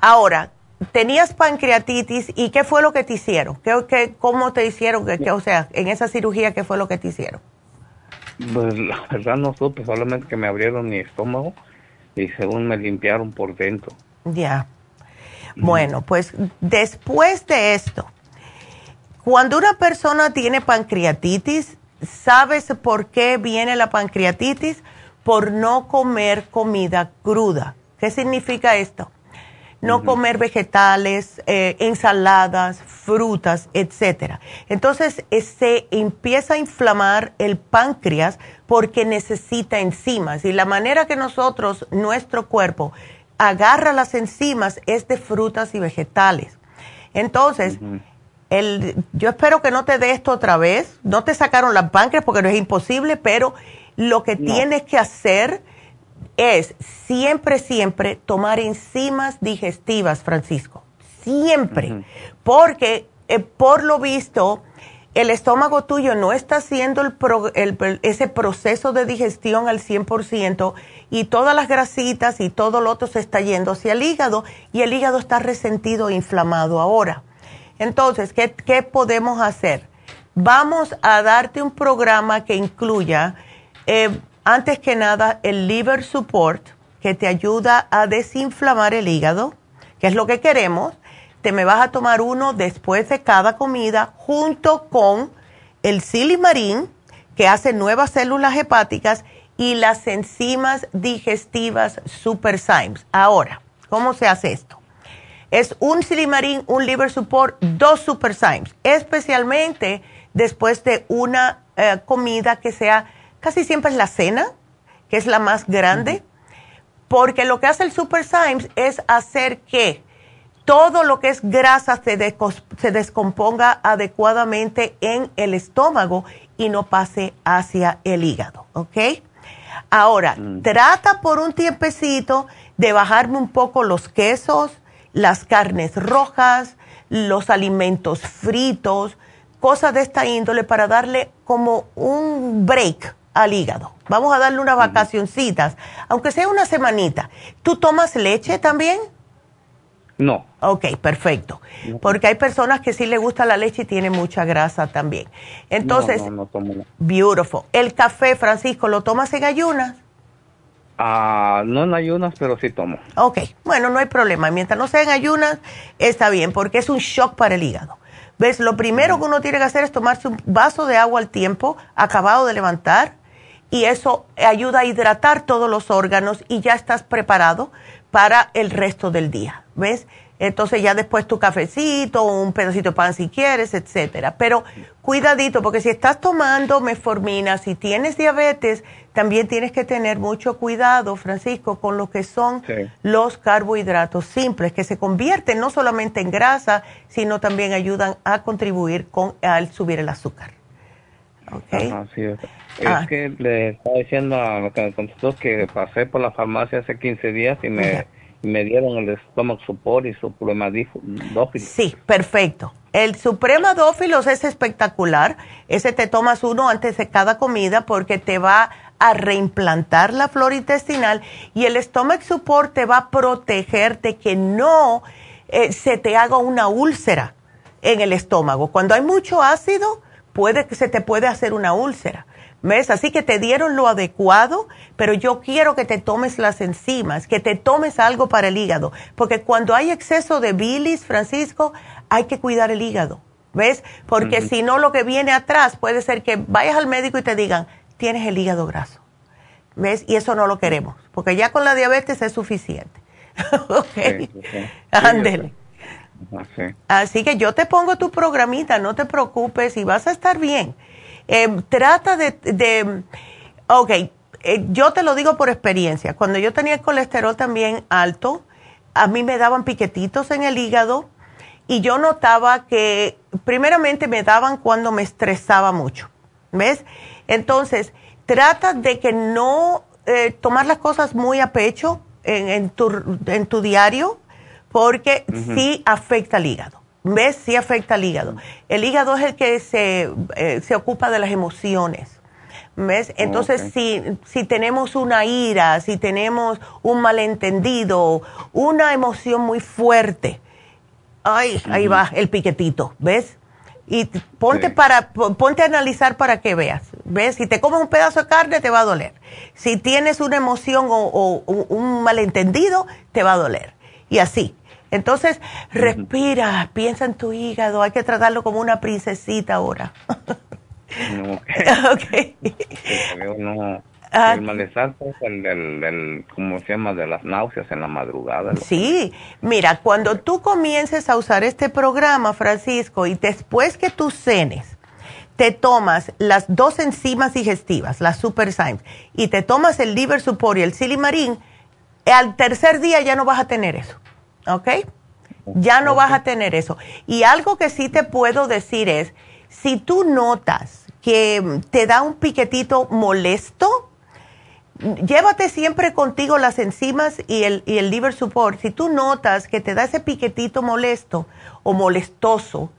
Ahora, tenías pancreatitis y ¿qué fue lo que te hicieron? ¿Qué, qué, cómo te hicieron? ¿Qué, o sea, en esa cirugía, ¿qué fue lo que te hicieron? Pues la verdad no supe, solamente que me abrieron mi estómago y según me limpiaron por dentro. Ya. Bueno, pues después de esto, cuando una persona tiene pancreatitis, ¿sabes por qué viene la pancreatitis? Por no comer comida cruda. ¿Qué significa esto? No comer vegetales, eh, ensaladas, frutas, etc. Entonces eh, se empieza a inflamar el páncreas porque necesita enzimas y la manera que nosotros, nuestro cuerpo, agarra las enzimas es de frutas y vegetales. Entonces, el, yo espero que no te dé esto otra vez. No te sacaron las páncreas porque no es imposible, pero lo que tienes que hacer es siempre, siempre tomar enzimas digestivas, Francisco. Siempre. Porque eh, por lo visto, el estómago tuyo no está haciendo el ese proceso de digestión al 100% y todas las grasitas y todo lo otro se está yendo hacia el hígado y el hígado está resentido e inflamado ahora. Entonces, ¿qué, qué podemos hacer? Vamos a darte un programa que incluya, eh, antes que nada, el liver support, que te ayuda a desinflamar el hígado, que es lo que queremos te me vas a tomar uno después de cada comida junto con el silimarín que hace nuevas células hepáticas y las enzimas digestivas Super Symes. Ahora, ¿cómo se hace esto? Es un silimarín, un liver support, dos Super Symes, especialmente después de una eh, comida que sea, casi siempre es la cena, que es la más grande, porque lo que hace el Super Symes es hacer que todo lo que es grasa se, descomponga adecuadamente en el estómago y no pase hacia el hígado, ¿ok? Ahora, mm. trata por un tiempecito de bajarme un poco los quesos, las carnes rojas, los alimentos fritos, cosas de esta índole para darle como un break al hígado. Vamos a darle unas vacacioncitas, aunque sea una semanita. ¿Tú tomas leche también? No. Ok, perfecto. Porque hay personas que sí le gusta la leche y tiene mucha grasa también. Entonces, no, no, tomo beautiful. ¿El café, Francisco, lo tomas en ayunas? Ah, no en ayunas, pero sí tomo. Ok, bueno, no hay problema. Mientras no sea en ayunas, está bien, porque es un shock para el hígado. ¿Ves? Lo primero que uno tiene que hacer es tomarse un vaso de agua al tiempo, acabado de levantar, y eso ayuda a hidratar todos los órganos y ya estás preparado para el resto del día, ¿ves? Entonces ya después tu cafecito, un pedacito de pan si quieres, etcétera. Pero cuidadito, porque si estás tomando meformina, si tienes diabetes, también tienes que tener mucho cuidado, Francisco, con lo que son los carbohidratos simples, que se convierten no solamente en grasa, sino también ayudan a contribuir con al subir el azúcar. ¿Okay? es. Ah. que le estaba diciendo a lo que me contestó que pasé por la farmacia hace 15 días y me me dieron el estómago supor y supremadófilos. Sí, perfecto. El supremadófilos es espectacular. Ese te tomas uno antes de cada comida porque te va a reimplantar la flora intestinal y el estómago support te va a proteger de que no eh, se te haga una úlcera en el estómago. Cuando hay mucho ácido, puede que se te puede hacer una úlcera. ¿Ves? Así que te dieron lo adecuado, pero yo quiero que te tomes las enzimas, que te tomes algo para el hígado, porque cuando hay exceso de bilis, Francisco, hay que cuidar el hígado, ¿ves? Porque si no, lo que viene atrás puede ser que vayas al médico y te digan, tienes el hígado graso, ¿ves? Y eso no lo queremos, porque ya con la diabetes es suficiente. ok, ándele. Así que yo te pongo tu programita, no te preocupes y vas a estar bien. Eh, trata de, de ok, eh, yo te lo digo por experiencia, cuando yo tenía el colesterol también alto, a mí me daban piquetitos en el hígado y yo notaba que primeramente me daban cuando me estresaba mucho, ¿ves? Entonces, trata de que no eh, tomar las cosas muy a pecho en, tu, en tu diario, porque sí afecta al hígado. ¿Ves? Sí afecta al hígado. El hígado es el que se, eh, se ocupa de las emociones. ¿Ves? Entonces, si, si tenemos una ira, si tenemos un malentendido, una emoción muy fuerte, ay, ahí va el piquetito, ¿ves? Y ponte, para, ponte a analizar para que veas. ¿Ves? Si te comes un pedazo de carne, te va a doler. Si tienes una emoción o un malentendido, te va a doler. Y así. Entonces, respira, piensa en tu hígado, hay que tratarlo como una princesita ahora. okay. Ah. el malestar, pues, el, el, ¿cómo se llama? De las náuseas en la madrugada. Sí, mira, cuando tú comiences a usar este programa, Francisco, y después que tú cenes, te tomas las dos enzimas digestivas, las Super Symes, y te tomas el liver support y el silimarín, al tercer día ya no vas a tener eso. ¿Ok? Ya no vas a tener eso. Y algo que sí te puedo decir es, si tú notas que te da un piquetito molesto, llévate siempre contigo las enzimas y el, y el liver support. Si tú notas que te da ese piquetito molesto o molestoso,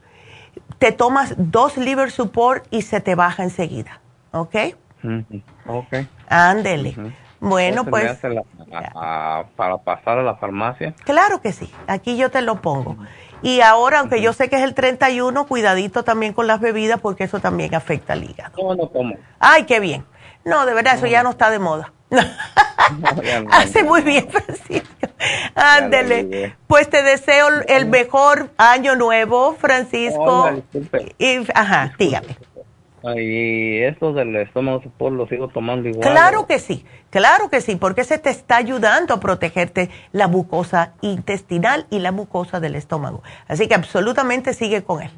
te tomas dos liver support y se te baja enseguida. ¿Ok? Ok. Ándele. Bueno, pues... para pasar a la farmacia? Claro que sí, aquí yo te lo pongo. Y ahora, aunque yo sé que es el 31, cuidadito también con las bebidas porque eso también afecta al hígado. No, no tomo. Ay, qué bien. No, de verdad, eso ya no está de moda. Hace muy bien, Francisco. Ándele. Pues te deseo el mejor año nuevo, Francisco. y, ajá, dígame. Y esto del estómago por sigo tomando igual. Claro que sí, claro que sí, porque se te está ayudando a protegerte la mucosa intestinal y la mucosa del estómago. Así que absolutamente sigue con él.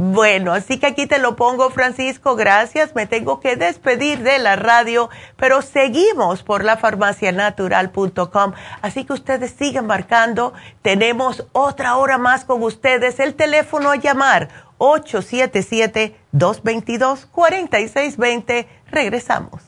Bueno, así que aquí te lo pongo, Francisco, gracias. Me tengo que despedir de la radio, pero seguimos por la farmacianatural.com. Así que ustedes siguen marcando. Tenemos otra hora más con ustedes. El teléfono a llamar 877-222-4620. Regresamos.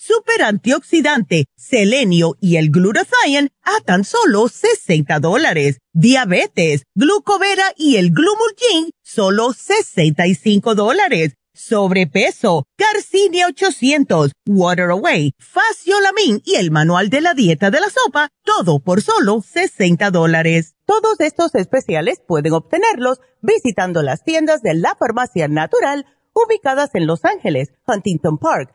super antioxidante, selenio y el glutathione a tan solo 60 dólares. Diabetes, glucovera y el glumulgin, solo 65 dólares. Sobrepeso, Garcinia 800, Water Away, Faciolamin y el manual de la dieta de la sopa, todo por solo 60 dólares. Todos estos especiales pueden obtenerlos visitando las tiendas de la farmacia natural ubicadas en Los Ángeles, Huntington Park,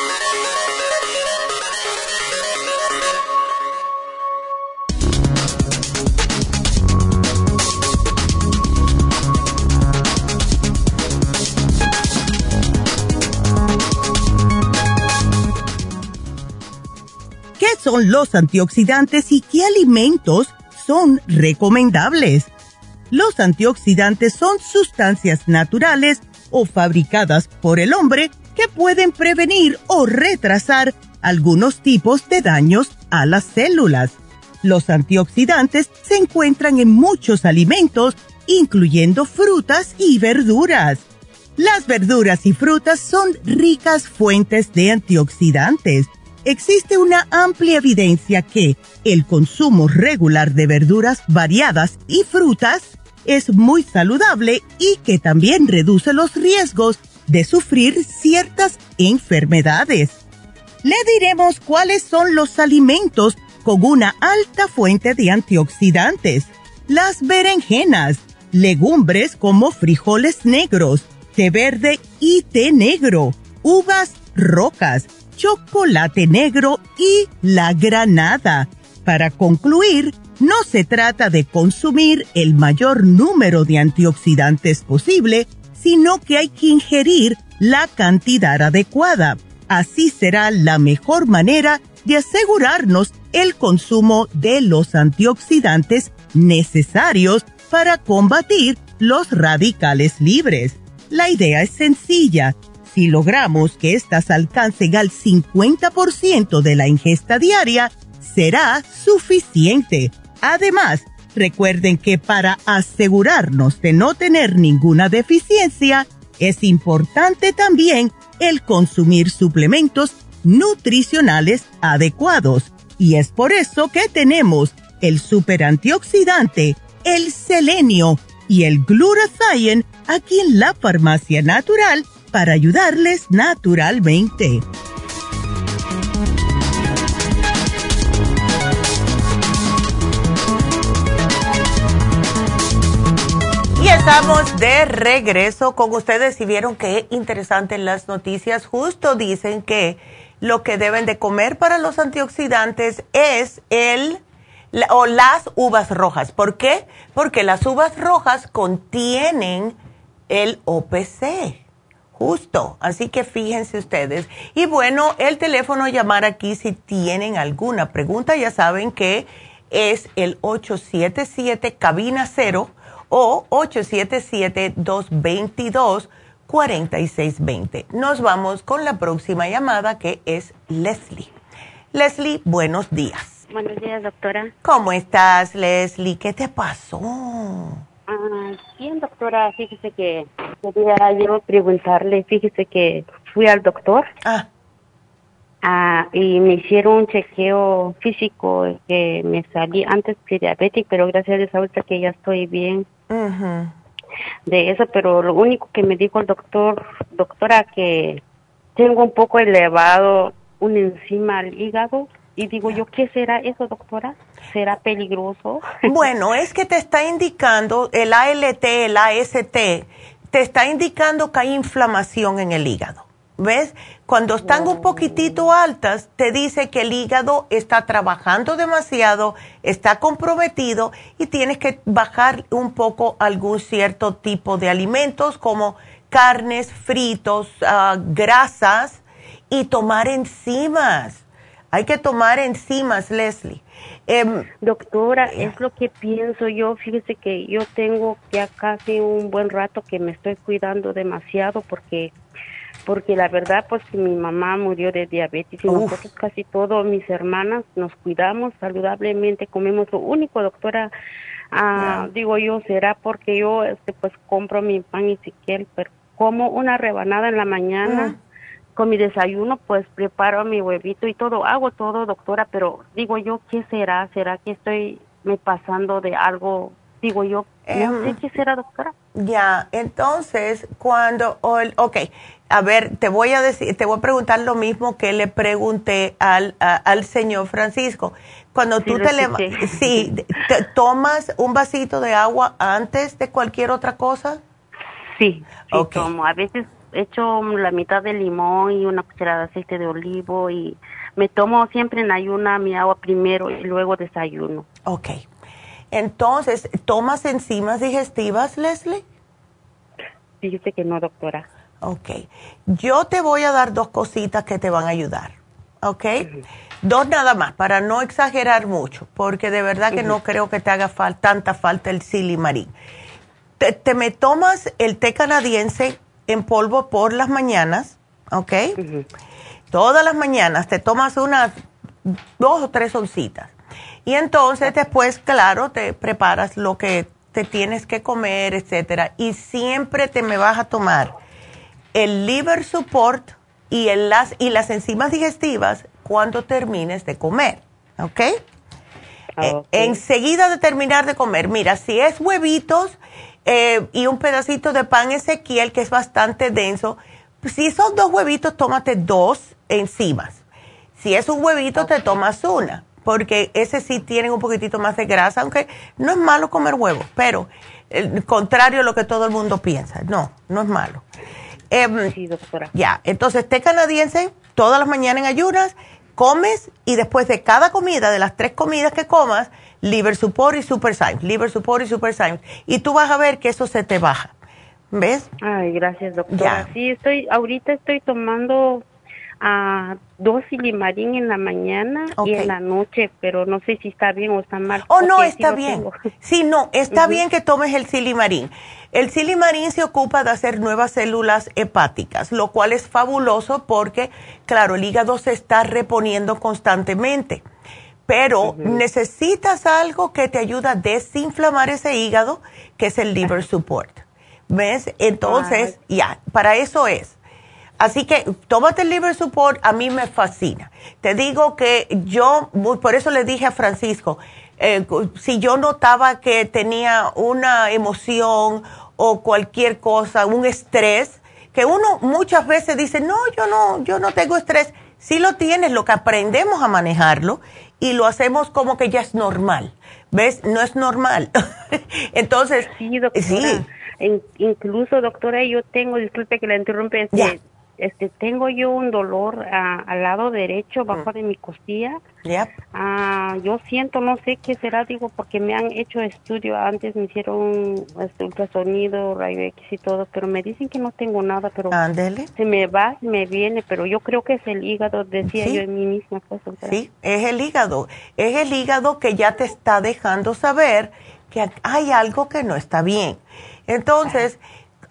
Son los antioxidantes y qué alimentos son recomendables. Los antioxidantes son sustancias naturales o fabricadas por el hombre que pueden prevenir o retrasar algunos tipos de daños a las células. Los antioxidantes se encuentran en muchos alimentos, incluyendo frutas y verduras. Las verduras y frutas son ricas fuentes de antioxidantes existe una amplia evidencia que el consumo regular de verduras variadas y frutas es muy saludable y que también reduce los riesgos de sufrir ciertas enfermedades. Le diremos cuáles son los alimentos con una alta fuente de antioxidantes. Las berenjenas, legumbres como frijoles negros, té verde y té negro, uvas rocas, chocolate negro y la granada. Para concluir, no se trata de consumir el mayor número de antioxidantes posible, sino que hay que ingerir la cantidad adecuada. Así será la mejor manera de asegurarnos el consumo de los antioxidantes necesarios para combatir los radicales libres. La idea es sencilla si logramos que éstas alcancen al 50% de la ingesta diaria, será suficiente. Además, recuerden que para asegurarnos de no tener ninguna deficiencia, es importante también el consumir suplementos nutricionales adecuados. Y es por eso que tenemos el super antioxidante, el selenio y el glutathione aquí en la farmacia natural para ayudarles naturalmente. Y estamos de regreso con ustedes y vieron qué interesante las noticias. Justo dicen que lo que deben de comer para los antioxidantes es el o las uvas rojas. ¿Por qué? Porque las uvas rojas contienen el OPC. Justo, así que fíjense ustedes. Y bueno, el teléfono llamar aquí si tienen alguna pregunta, ya saben que es el 877 cabina 0 o 877-222-4620. Nos vamos con la próxima llamada que es Leslie. Leslie, buenos días. Buenos días, doctora. ¿Cómo estás, Leslie? ¿Qué te pasó? Ah, bien, doctora, fíjese que Quería yo preguntarle, fíjese que fui al doctor. Ah. Ah, y me hicieron un chequeo físico que me salí antes que diabético, pero gracias a Dios ahorita que ya estoy bien de eso, pero lo único que me dijo el doctor, doctora, que tengo un poco elevado un enzima al hígado. Y digo yo, ¿qué será eso, doctora? ¿Será peligroso? Bueno, es que te está indicando el ALT, el AST, te está indicando que hay inflamación en el hígado. ¿Ves? Cuando están un poquitito altas, te dice que el hígado está trabajando demasiado, está comprometido y tienes que bajar un poco algún cierto tipo de alimentos como carnes, fritos, ah, grasas y tomar enzimas. Hay que tomar enzimas, Leslie. Em, Doctora, es lo que pienso yo. Fíjese que yo tengo ya casi un buen rato que me estoy cuidando demasiado porque porque la verdad pues que mi mamá murió de diabetes y nosotros casi todos mis hermanas nos cuidamos saludablemente, comemos lo único, doctora, ah, digo yo, será porque yo este pues compro mi pan y siquiera, pero como una rebanada en la mañana. Con mi desayuno, pues preparo mi huevito y todo, hago todo, doctora, pero digo yo, ¿qué será? ¿Será que estoy me pasando de algo digo yo, no sé em, qué será, doctora. Ya, entonces, cuando, ok, a ver, te voy a decir, te voy a preguntar lo mismo que le pregunté al, al señor Francisco. Cuando tú te levantas, sí, te, ¿tomas un vasito de agua antes de cualquier otra cosa? Sí, sí tomo. A veces echo la mitad de limón y una cucharada de aceite de olivo y me tomo siempre en ayuna mi agua primero y luego desayuno. Ok. Entonces, ¿tomas enzimas digestivas, Leslie? Dice que no, doctora. Ok. Yo te voy a dar dos cositas que te van a ayudar. ¿Ok? Dos nada más, para no exagerar mucho, porque de verdad que no creo que te haga tanta falta el silimarín. Te, te, me tomas el té canadiense en polvo por las mañanas, ¿ok? Todas las mañanas te tomas unas dos o tres oncitas. Y entonces después, claro, te preparas lo que te tienes que comer, etcétera. Y siempre te me vas a tomar el liver support y, el, las, y las enzimas digestivas cuando termines de comer, ¿ok? Eh, enseguida de terminar de comer, mira, si es huevitos eh, y un pedacito de pan ezequiel que es bastante denso, si son dos huevitos, tómate dos enzimas. Si es un huevito, te tomas una, porque ese sí tienen un poquitito más de grasa, aunque no es malo comer huevos, pero el contrario a lo que todo el mundo piensa, no, no es malo. Em, sí, doctora. Ya, entonces té canadiense todas las mañanas en ayunas, comes y después de cada comida, de las tres comidas que comas, liver support y super science, liver support y super science. Y tú vas a ver que eso se te baja. ¿Ves? Ay, gracias, doctora. Sí, estoy, ahorita estoy tomando a dos silimarín en la mañana y en la noche, pero no sé si está bien o está mal. Oh, no, está bien. Sí, no, está bien que tomes el silimarín. El silimarín se ocupa de hacer nuevas células hepáticas, lo cual es fabuloso porque, claro, el hígado se está reponiendo constantemente. Pero necesitas algo que te ayuda a desinflamar ese hígado, que es el liver support. ¿Ves? Entonces, ya, para eso es. Así que tómate el liver support, a mí me fascina. Te digo que yo, por eso le dije a Francisco, eh, si yo notaba que tenía una emoción o cualquier cosa, un estrés, que uno muchas veces dice, no, yo no, yo no tengo estrés. Si lo tienes, lo que aprendemos a manejarlo y lo hacemos como que ya es normal. ¿Ves? No es normal. Entonces, sí, doctora. Sí. incluso, doctora, yo tengo, disculpe que la interrumpe, este, este tengo yo un dolor ah, al lado derecho bajo mm. de mi costilla. Ah, yo siento, no sé qué será, digo, porque me han hecho estudio antes, me hicieron este, ultrasonido, rayo X y todo, pero me dicen que no tengo nada, pero se me va, se me viene, pero yo creo que es el hígado, decía yo en mí misma. Pues, sí, es el hígado, es el hígado que ya te está dejando saber que hay algo que no está bien. Entonces,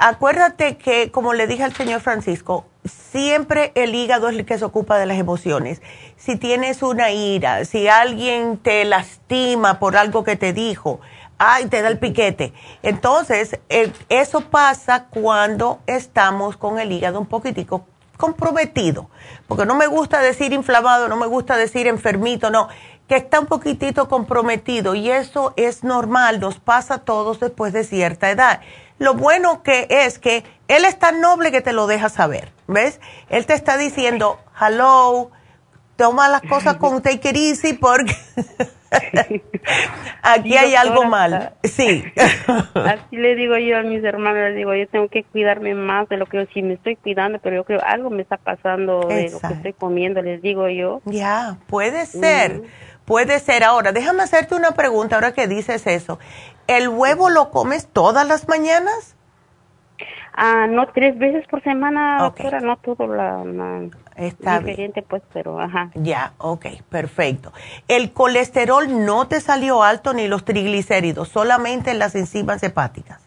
acuérdate que, como le dije al señor Francisco, siempre el hígado es el que se ocupa de las emociones. Si tienes una ira, si alguien te lastima por algo que te dijo, ay, te da el piquete. Entonces, eh, eso pasa cuando estamos con el hígado un poquitico comprometido, porque no me gusta decir inflamado, no me gusta decir enfermito, no, que está un poquitito comprometido y eso es normal, nos pasa a todos después de cierta edad. Lo bueno que es que él es tan noble que te lo deja saber, ¿ves? Él te está diciendo, hello, toma las cosas con take it easy porque aquí hay algo mal. Sí. Así le digo yo a mis hermanos, les digo, yo tengo que cuidarme más de lo que yo sí me estoy cuidando, pero yo creo algo me está pasando de lo que estoy comiendo, les digo yo. Ya, puede ser. Puede ser. Ahora, déjame hacerte una pregunta ahora que dices eso. ¿El huevo lo comes todas las mañanas? Ah, no tres veces por semana, doctora, no todo la, Está diferente, pues, pero ajá. Ya, ok, perfecto. ¿El colesterol no te salió alto ni los triglicéridos, solamente en las enzimas hepáticas?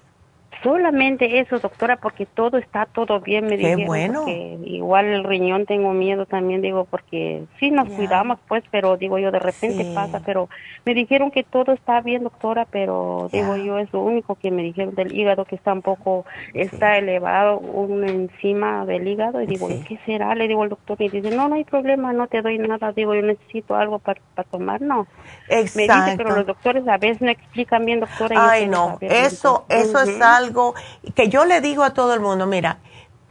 Solamente eso, doctora, porque todo está todo bien, me Qué bueno. igual el riñón tengo miedo también, digo, porque sí nos cuidamos, pues, pero digo yo, de repente pasa, pero me dijeron que todo está bien, doctora, pero digo yo, es lo único que me dijeron del hígado, que está un poco, está elevado, una enzima del hígado, y digo, ¿qué será? Le digo al doctor, y dice, no, no hay problema, no te doy nada, digo, yo necesito algo para, tomar, no. Exacto. Me dice, pero los doctores a veces no explican bien, doctora. Ay, no, eso, eso es algo que yo le digo a todo el mundo, mira,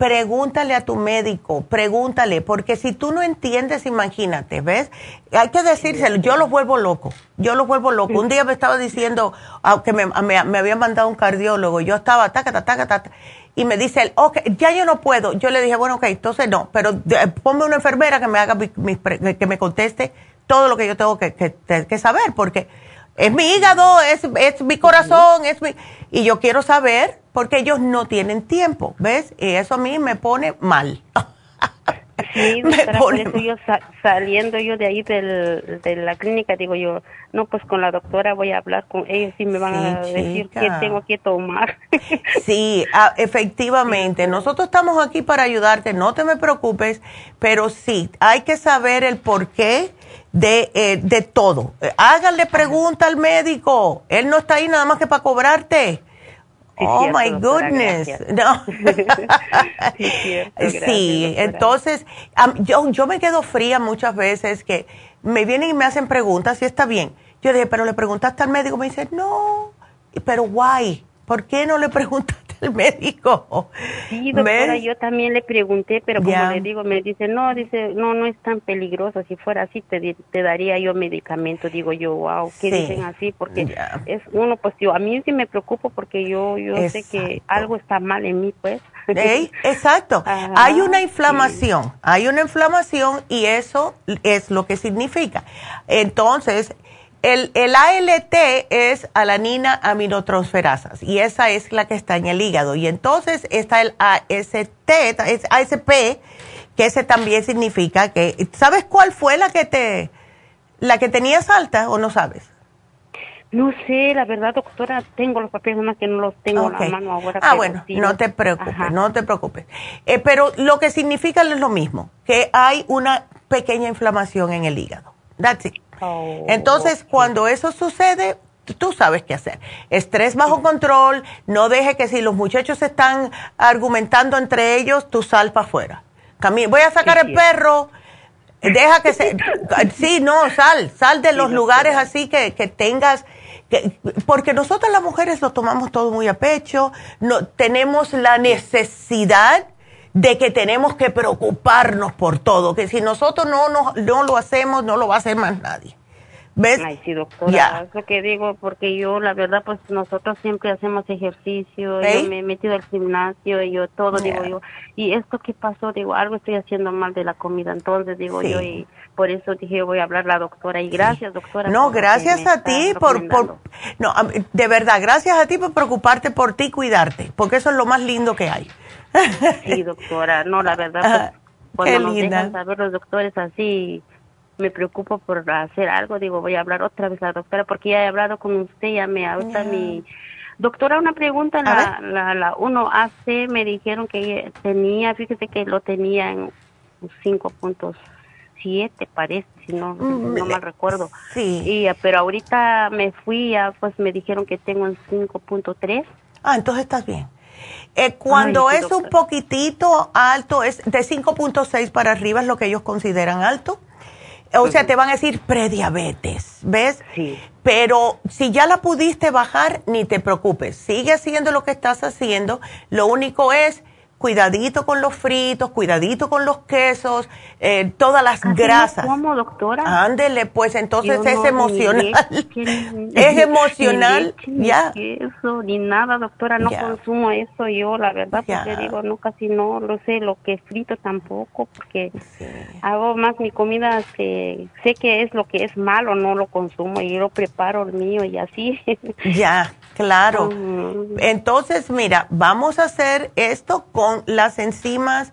pregúntale a tu médico, pregúntale, porque si tú no entiendes, imagínate, ¿ves? Hay que decírselo, yo los vuelvo loco, yo los vuelvo loco. Un día me estaba diciendo, aunque me, me, había mandado un cardiólogo, yo estaba, taca, taca, taca, y me dice él, ok, ya yo no puedo. Yo le dije, bueno, ok, entonces no, pero ponme una enfermera que me haga, que me conteste todo lo que yo tengo que, que saber, porque es mi hígado, es, es mi corazón, es mi... Y yo quiero saber porque ellos no tienen tiempo, ¿ves? Y eso a mí me pone mal. Sí, por eso yo saliendo yo de ahí del, de la clínica, digo yo, no, pues con la doctora voy a hablar con ellos y me van a decir qué tengo que tomar. sí, efectivamente, nosotros estamos aquí para ayudarte, no te me preocupes, pero sí, hay que saber el por qué de, eh, de todo. Háganle pregunta al médico. Él no está ahí nada más que para cobrarte. oh my goodness. No. sí, entonces yo, yo me quedo fría muchas veces que me vienen y me hacen preguntas y está bien. Yo dije, pero le preguntaste al médico. Me dice, no, pero why? ¿Por qué no le preguntaste al médico? Sí, doctora, yo también le pregunté, pero como le digo, me dice, no, dice, no, no es tan peligroso. Si fuera así, te, te daría yo medicamento. Digo yo, wow, ¿qué dicen así? Porque es uno, pues yo, a mí sí me preocupo porque yo, yo sé que algo está mal en mí, pues. exacto. hay una inflamación, hay una inflamación y eso es lo que significa. Entonces, el, el, ALT es alanina aminotransferasas y esa es la que está en el hígado. Y entonces está el AST, es ASP, que ese también significa que, ¿sabes cuál fue la que te, la que tenías alta o no sabes? No sé, la verdad, doctora, tengo los papeles, más que no los tengo en la mano ahora. Ah, bueno, no te preocupes, no te preocupes. Eh, pero lo que significa es lo mismo, que hay una pequeña inflamación en el hígado. That's it. Oh, Entonces, cuando eso sucede, tú sabes qué hacer. Estrés bajo control, no deje que si los muchachos están argumentando entre ellos, tú sal para afuera. Voy a sacar el perro, deja que se... sí, no, sal, sal de los lugares así que, que tengas... Que, porque nosotros las mujeres lo tomamos todo muy a pecho, no tenemos la necesidad de que tenemos que preocuparnos por todo, que si nosotros no, no, no lo hacemos, no lo va a hacer más nadie. ¿Ves? Ay, sí, doctora, es lo que digo, porque yo, la verdad, pues nosotros siempre hacemos ejercicio, yo me he metido al gimnasio, y yo todo, digo yo, y esto que pasó, digo, algo estoy haciendo mal de la comida, entonces digo yo, y por eso dije, voy a hablar a la doctora, y gracias, doctora. No, gracias a ti por, por, no, de verdad, gracias a ti por preocuparte por ti y cuidarte, porque eso es lo más lindo que hay. Sí, doctora, no, la verdad, pues, cuando nos dejan saber los doctores así, me preocupo por hacer algo, digo, voy a hablar otra vez a la doctora, porque ya he hablado con usted, ya me gusta mi... Doctora, una pregunta, la, la, la 1AC me dijeron que tenía, fíjese que lo tenía en 5.7 parece, si no, mm, no mal recuerdo. Sí. Y, pero ahorita me fui, pues me dijeron que tengo un 5.3. Ah, entonces estás bien. Eh, cuando es un poquitito alto, es de 5.6 para arriba es lo que ellos consideran alto. O sea, te van a decir prediabetes, ¿ves? Sí. Pero si ya la pudiste bajar, ni te preocupes. Sigue haciendo lo que estás haciendo. Lo único es cuidadito con los fritos, cuidadito con los quesos, eh, todas las grasas. ¿Cómo, doctora? Ándele, pues entonces es emocional. es emocional, ni ya. Ni queso, ni nada, doctora, no consumo eso yo, la verdad, porque digo, no, casi no lo sé, lo que frito tampoco, porque hago más mi comida que sé que es lo que es malo, no lo consumo y yo lo preparo el mío y así. ya. Claro. Entonces, mira, vamos a hacer esto con las enzimas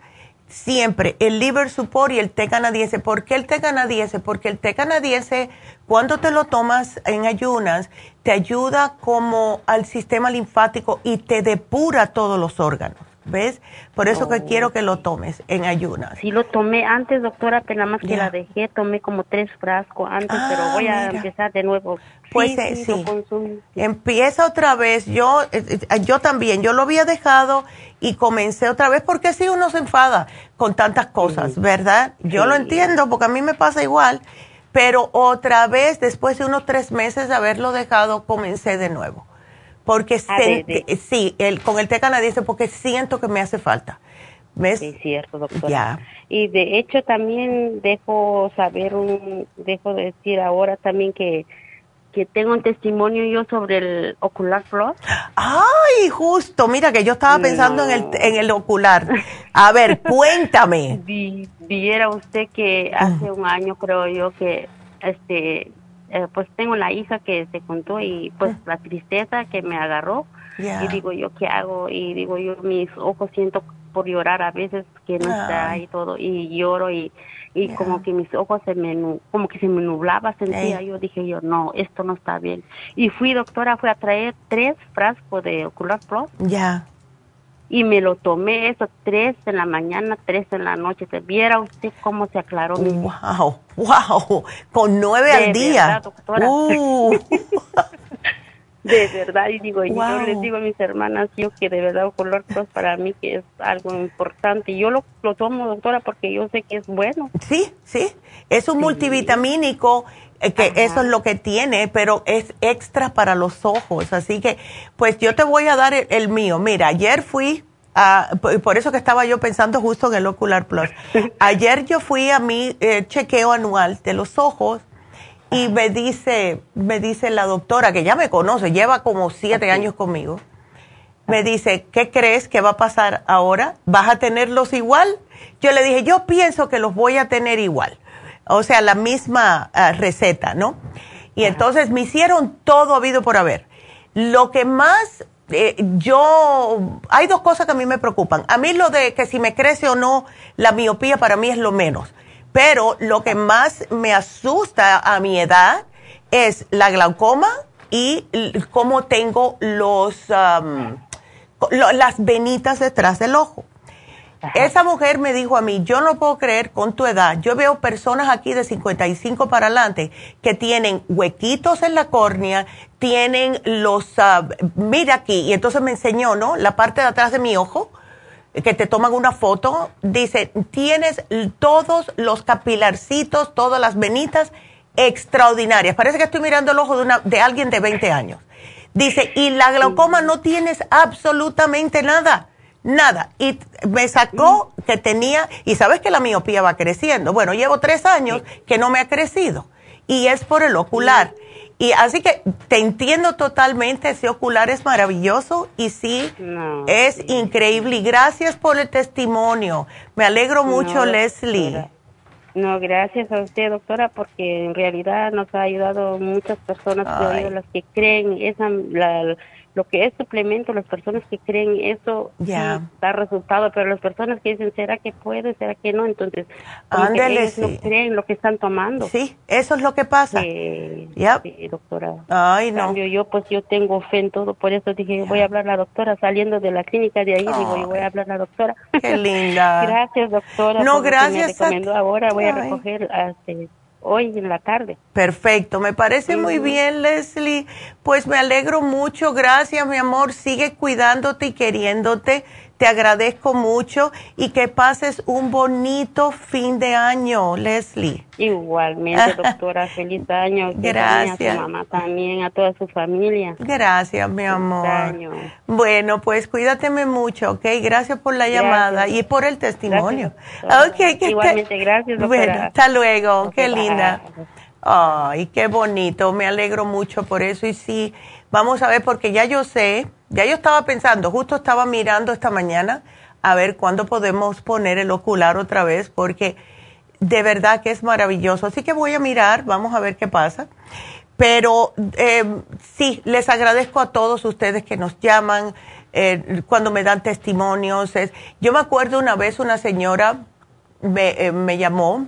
siempre, el liver support y el té canadiense. ¿Por qué el té canadiense? Porque el té canadiense, cuando te lo tomas en ayunas, te ayuda como al sistema linfático y te depura todos los órganos. ¿Ves? Por eso que quiero oh. que lo tomes en ayunas. Sí, lo tomé antes, doctora, pero nada más que la dejé, tomé como tres frascos antes, pero ah, voy a empezar de nuevo. Pues sí, sí, Empieza otra vez. Yo, eh, eh, yo también, yo lo había dejado y comencé otra vez porque si uno se enfada con tantas cosas, ¿verdad? Yo lo entiendo porque a mí me pasa igual, pero otra vez, después de unos tres meses de haberlo dejado, comencé de nuevo porque ah, sí, el, con el té canadiense porque siento que me hace falta. ¿Ves? Sí, cierto, doctora. Y de hecho también dejo saber, un, dejo decir ahora también que, que tengo un testimonio yo sobre el ocular plus. Ay, justo, mira que yo estaba pensando en, el, en el ocular. A ver, cuéntame. viera usted que hace un año creo yo que este eh, pues tengo la hija que se contó y pues la tristeza que me agarró. Y digo yo qué hago y digo yo mis ojos siento por llorar a veces que no está y todo y lloro y, y como que mis ojos se me como que se me nublaba sentía yo dije yo no esto no está bien. Y fui doctora fui a traer tres frascos de ocular plus. Ya y me lo tomé eso tres en la mañana, tres en la noche. ¿Se viera usted cómo se aclaró mi Wow, wow, con nueve al día. Uh. de verdad, y digo, yo les digo a mis hermanas, yo que de verdad color cross para mí que es algo importante. Yo lo, lo tomo, doctora, porque yo sé que es bueno. Sí, sí, es un multivitamínico eh, que eso es lo que tiene, pero es extra para los ojos. Así que, pues yo te voy a dar el, mío. Mira, ayer fui a, por eso que estaba yo pensando justo en el Ocular Plus. Ayer yo fui a mi eh, chequeo anual de los ojos y me dice, me dice la doctora, que ya me conoce, lleva como siete años conmigo, me dice, ¿qué crees que va a pasar ahora? ¿Vas a tenerlos igual? Yo le dije, yo pienso que los voy a tener igual o sea, la misma ah, receta, ¿no? Y entonces me hicieron todo habido por haber. Lo que más eh, yo, hay dos cosas que a mí me preocupan. A mí lo de que si me crece o no la miopía para mí es lo menos. Pero lo que más me asusta a mi edad es la glaucoma y cómo tengo los, las venitas detrás del ojo. Esa mujer me dijo a mí, yo no puedo creer con tu edad, yo veo personas aquí de 55 para adelante que tienen huequitos en la córnea, tienen los, ah, mira aquí, y entonces me enseñó, ¿no? La parte de atrás de mi ojo, que te toman una foto, dice, tienes todos los capilarcitos, todas las venitas extraordinarias. Parece que estoy mirando el ojo de, una, de alguien de 20 años. Dice, y la glaucoma no tienes absolutamente nada nada. Y me sacó que tenía, y sabes que la miopía va creciendo. Bueno, llevo tres años que no me ha crecido y es por el ocular. Y así que te entiendo totalmente, ese ocular es maravilloso y sí, es increíble. Y gracias por el testimonio. Me alegro mucho, Leslie. No, gracias a usted, doctora, porque en realidad nos ha ayudado muchas personas, las que creen esa, la, lo que es suplemento, las personas que creen eso ya da resultado, pero las personas que dicen, ¿será que puede? ¿Será que no? Entonces, ellos no creen lo que están tomando. Sí, eso es lo que pasa. sí, doctora. Ay, no. Cambio, yo, pues yo tengo fe en todo, por eso dije, voy a hablar a la doctora saliendo de la clínica de ahí, digo, yo voy a hablar a la doctora. Qué linda. gracias, doctora. No, gracias. Me ahora, voy a recoger este, hoy en la tarde. Perfecto, me parece muy bien, Leslie. Pues me alegro mucho, gracias, mi amor. Sigue cuidándote y queriéndote. Te agradezco mucho y que pases un bonito fin de año, Leslie. Igualmente, doctora, feliz año. Gracias. A su mamá también, a toda su familia. Gracias, mi amor. Año. Bueno, pues cuídateme mucho, ¿ok? Gracias por la llamada y por el testimonio. Okay, Igualmente, gracias, doctora. Bueno, hasta luego, qué linda. Ay, qué bonito, me alegro mucho por eso y sí, vamos a ver, porque ya yo sé ya yo estaba pensando, justo estaba mirando esta mañana a ver cuándo podemos poner el ocular otra vez, porque de verdad que es maravilloso. Así que voy a mirar, vamos a ver qué pasa. Pero eh, sí, les agradezco a todos ustedes que nos llaman eh, cuando me dan testimonios. yo me acuerdo una vez una señora me, eh, me llamó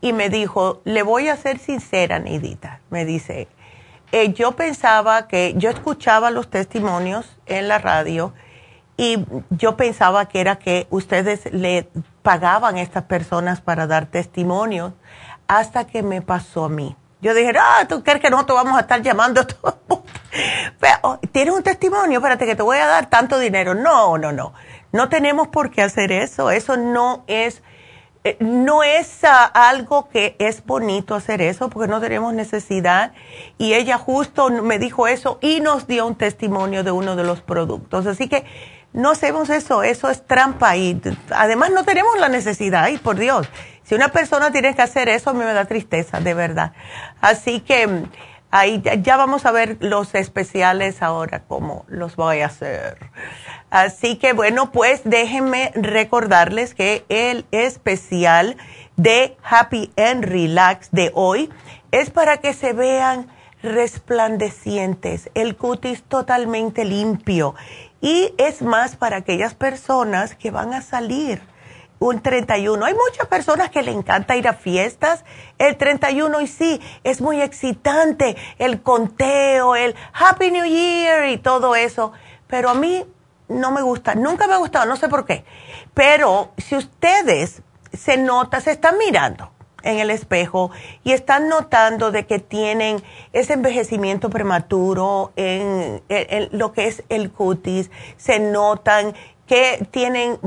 y me dijo, le voy a ser sincera, Neidita. Me dice, eh, yo pensaba que yo escuchaba los testimonios en la radio y yo pensaba que era que ustedes le pagaban a estas personas para dar testimonios hasta que me pasó a mí. Yo dije, ah, ¿tú crees que nosotros vamos a estar llamando todo oh, ¿Tienes un testimonio? Espérate, que te voy a dar tanto dinero. No, no, no. No tenemos por qué hacer eso. Eso no es eh, no es algo que es bonito hacer eso porque no tenemos necesidad. Y ella justo me dijo eso y nos dio un testimonio de uno de los productos. Así que no hacemos eso, eso es trampa y además no tenemos la necesidad, y por Dios, si una persona tiene que hacer eso, a mí me da tristeza, de verdad. Así que ahí ya vamos a ver los especiales ahora, cómo los voy a hacer. Así que bueno, pues déjenme recordarles que el especial de Happy and Relax de hoy es para que se vean resplandecientes, el cutis totalmente limpio y es más para aquellas personas que van a salir un 31. Hay muchas personas que le encanta ir a fiestas el 31 y sí, es muy excitante el conteo, el Happy New Year y todo eso, pero a mí no me gusta, nunca me ha gustado, no sé por qué. Pero si ustedes se nota, se están mirando en el espejo y están notando de que tienen ese envejecimiento prematuro en, en lo que es el cutis, se notan que tienen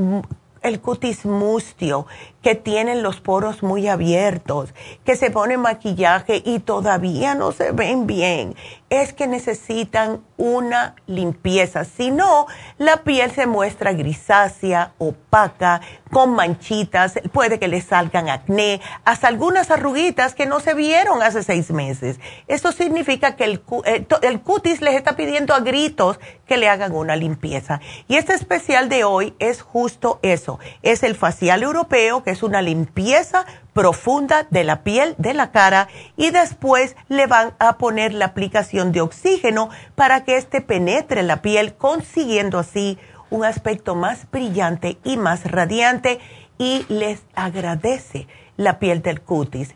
el cutis mustio, que tienen los poros muy abiertos, que se ponen maquillaje y todavía no se ven bien, es que necesitan una limpieza. Si no, la piel se muestra grisácea, opaca, con manchitas, puede que le salgan acné, hasta algunas arruguitas que no se vieron hace seis meses. Eso significa que el, eh, el cutis les está pidiendo a gritos que le hagan una limpieza. Y este especial de hoy es justo eso. Es el facial europeo, que es una limpieza profunda de la piel, de la cara, y después le van a poner la aplicación de oxígeno para que éste penetre la piel, consiguiendo así un aspecto más brillante y más radiante y les agradece la piel del cutis.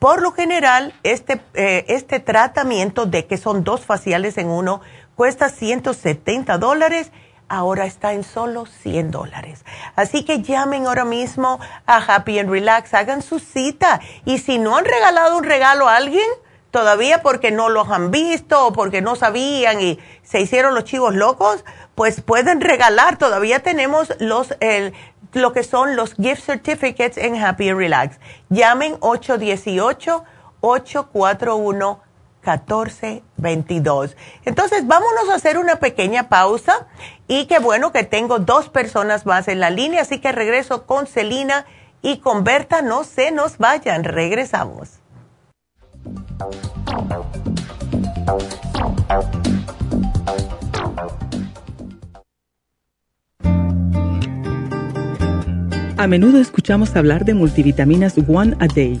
Por lo general, este, eh, este tratamiento de que son dos faciales en uno cuesta 170 dólares ahora está en solo 100 dólares. Así que llamen ahora mismo a Happy and Relax, hagan su cita. Y si no han regalado un regalo a alguien, todavía porque no los han visto o porque no sabían y se hicieron los chivos locos, pues pueden regalar. Todavía tenemos los, lo que son los gift certificates en Happy and Relax. Llamen 818 841 1422. Entonces, vámonos a hacer una pequeña pausa y qué bueno que tengo dos personas más en la línea, así que regreso con Celina y con Berta. No se nos vayan, regresamos. A menudo escuchamos hablar de multivitaminas One a Day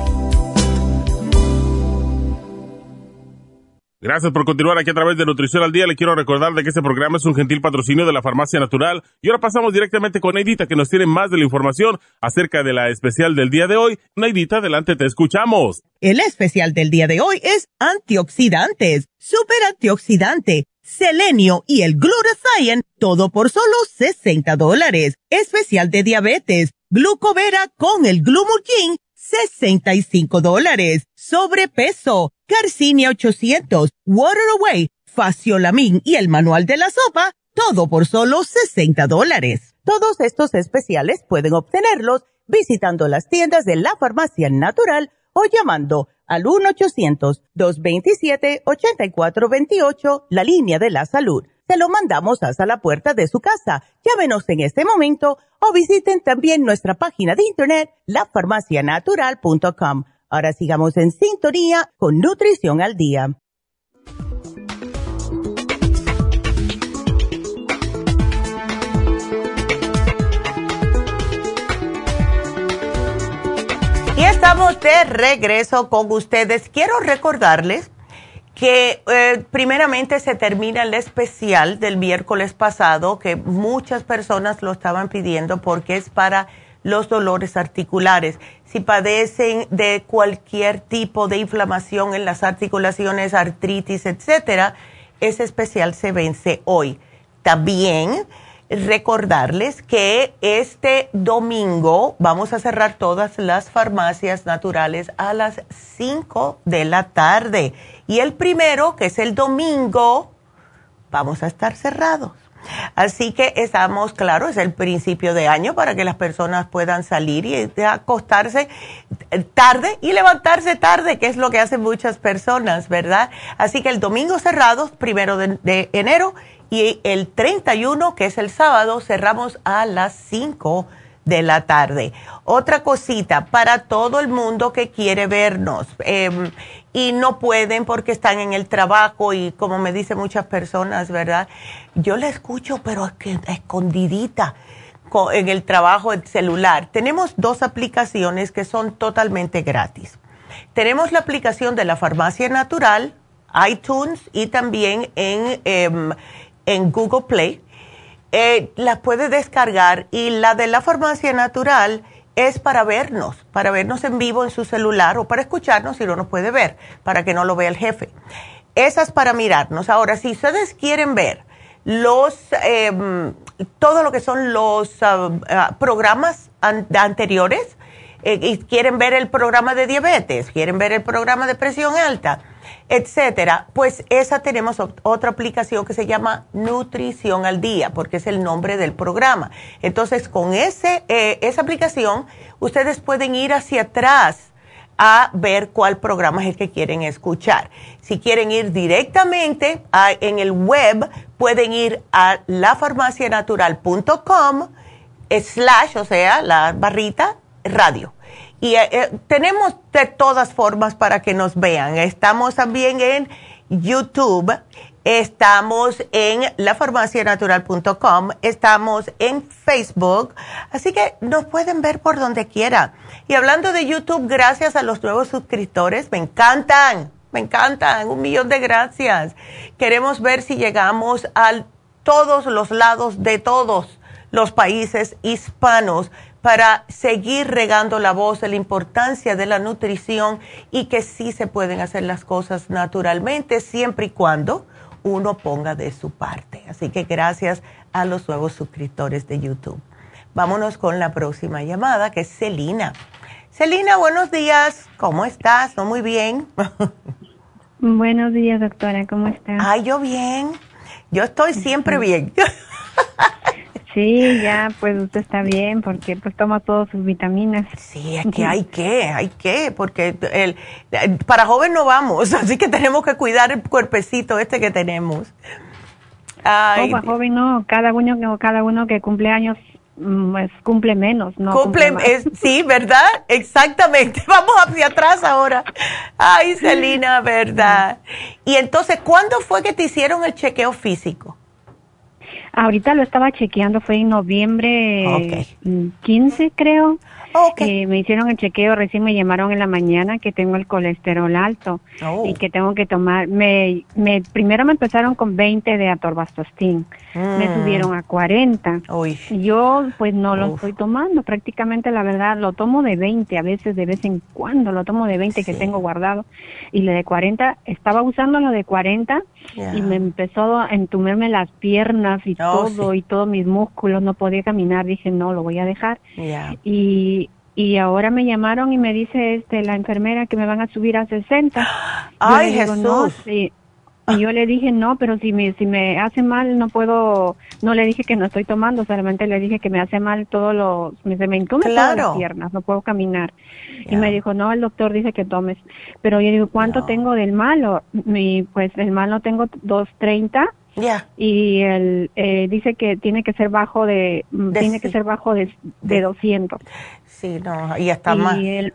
Gracias por continuar aquí a través de Nutrición al Día. Le quiero recordar de que este programa es un gentil patrocinio de la Farmacia Natural. Y ahora pasamos directamente con Neidita, que nos tiene más de la información acerca de la especial del día de hoy. Neidita, adelante, te escuchamos. El especial del día de hoy es antioxidantes, super antioxidante, selenio y el glutathione, todo por solo 60 dólares. Especial de diabetes, glucovera con el glumulgin, 65 dólares. Sobrepeso Garcinia 800, Water Away, Faciolamin y el manual de la sopa, todo por solo 60 dólares. Todos estos especiales pueden obtenerlos visitando las tiendas de la farmacia natural o llamando al 1-800-227-8428, la línea de la salud. Se lo mandamos hasta la puerta de su casa. Llámenos en este momento o visiten también nuestra página de internet, lafarmacianatural.com Ahora sigamos en sintonía con Nutrición al Día. Y estamos de regreso con ustedes. Quiero recordarles que eh, primeramente se termina el especial del miércoles pasado, que muchas personas lo estaban pidiendo porque es para los dolores articulares. Si padecen de cualquier tipo de inflamación en las articulaciones, artritis, etcétera, ese especial se vence hoy. También recordarles que este domingo vamos a cerrar todas las farmacias naturales a las 5 de la tarde. Y el primero, que es el domingo, vamos a estar cerrados. Así que estamos, claro, es el principio de año para que las personas puedan salir y acostarse tarde y levantarse tarde, que es lo que hacen muchas personas, ¿verdad? Así que el domingo cerrado, primero de, enero, y el 31, que es el sábado, cerramos a las 5 de la tarde. Otra cosita, para todo el mundo que quiere vernos em, y no pueden porque están en el trabajo y como me dicen muchas personas, ¿verdad? Yo la escucho, pero es que escondidita en el trabajo el celular. Tenemos dos aplicaciones que son totalmente gratis. Tenemos la aplicación de la Farmacia Natural, iTunes y también en, em, en Google Play eh, las puede descargar y la de la farmacia natural es para vernos, para vernos en vivo en su celular o para escucharnos si no nos puede ver, para que no lo vea el jefe. Esas para mirarnos. Ahora, si ustedes quieren ver los, em, todo lo que son los ah, ah, programas anteriores, eh, y quieren ver el programa de diabetes, quieren ver el programa de presión alta, etcétera, pues esa tenemos otra aplicación que se llama Nutrición al Día, porque es el nombre del programa. Entonces, con ese, eh, esa aplicación, ustedes pueden ir hacia atrás a ver cuál programa es el que quieren escuchar. Si quieren ir directamente en el web, pueden ir a lafarmacianatural.com slash, o sea, la barrita radio y eh, eh, tenemos de todas formas para que nos vean. Estamos también en YouTube, estamos en lafarmacianatural.com, estamos en Facebook, así que nos pueden ver por donde quiera. Y hablando de YouTube, gracias a los nuevos suscriptores, me encantan, me encantan, un millón de gracias. Queremos ver si llegamos a todos los lados de todos los países hispanos para seguir regando la voz de la importancia de la nutrición y que sí se pueden hacer las cosas naturalmente siempre y cuando uno ponga de su parte. Así que gracias a los nuevos suscriptores de YouTube. Vámonos con la próxima llamada que es Celina. Celina, buenos días. ¿Cómo estás? ¿No muy bien? buenos días, doctora. ¿Cómo estás? Ay, yo bien. Yo estoy siempre bien. Sí, ya, pues usted está bien porque pues toma todas sus vitaminas. Sí, es que hay que, hay que, porque el, para joven no vamos, así que tenemos que cuidar el cuerpecito este que tenemos. Ay, para joven no, cada uno, cada uno que cumple años mm, pues cumple menos, ¿no? Cumple, sí, ¿verdad? Exactamente. Vamos hacia atrás ahora. Ay, Celina, ¿verdad? Y entonces, ¿cuándo fue que te hicieron el chequeo físico? Ahorita lo estaba chequeando, fue en noviembre 15, creo. Okay. Eh, me hicieron el chequeo, recién me llamaron en la mañana que tengo el colesterol alto oh. y que tengo que tomar. Me, me primero me empezaron con 20 de atorbastostin, me mm. subieron a 40. Yo pues no lo estoy tomando, prácticamente la verdad lo tomo de 20, a veces de vez en cuando lo tomo de 20 que tengo guardado y le de 40 estaba usando lo de 40 y me empezó a entumerme las piernas y oh, todo y todos mis músculos, no podía caminar, dije no, lo voy a dejar. Y, y ahora me llamaron y me dice este la enfermera que me van a subir a 60. Ay, Jesús. Y yo le dije, no, pero si me, si me hace mal, no puedo, no le dije que no estoy tomando, solamente le dije que me hace mal todos los, se me entume todas las piernas, no puedo caminar. Y me dijo, no, el doctor dice que tomes. Pero yo digo, ¿cuánto tengo del malo? Y pues el malo tengo 230 ya. Y él eh, dice que tiene que ser bajo de, tiene que ser bajo de, de 200. Sí, no, y hasta más. El,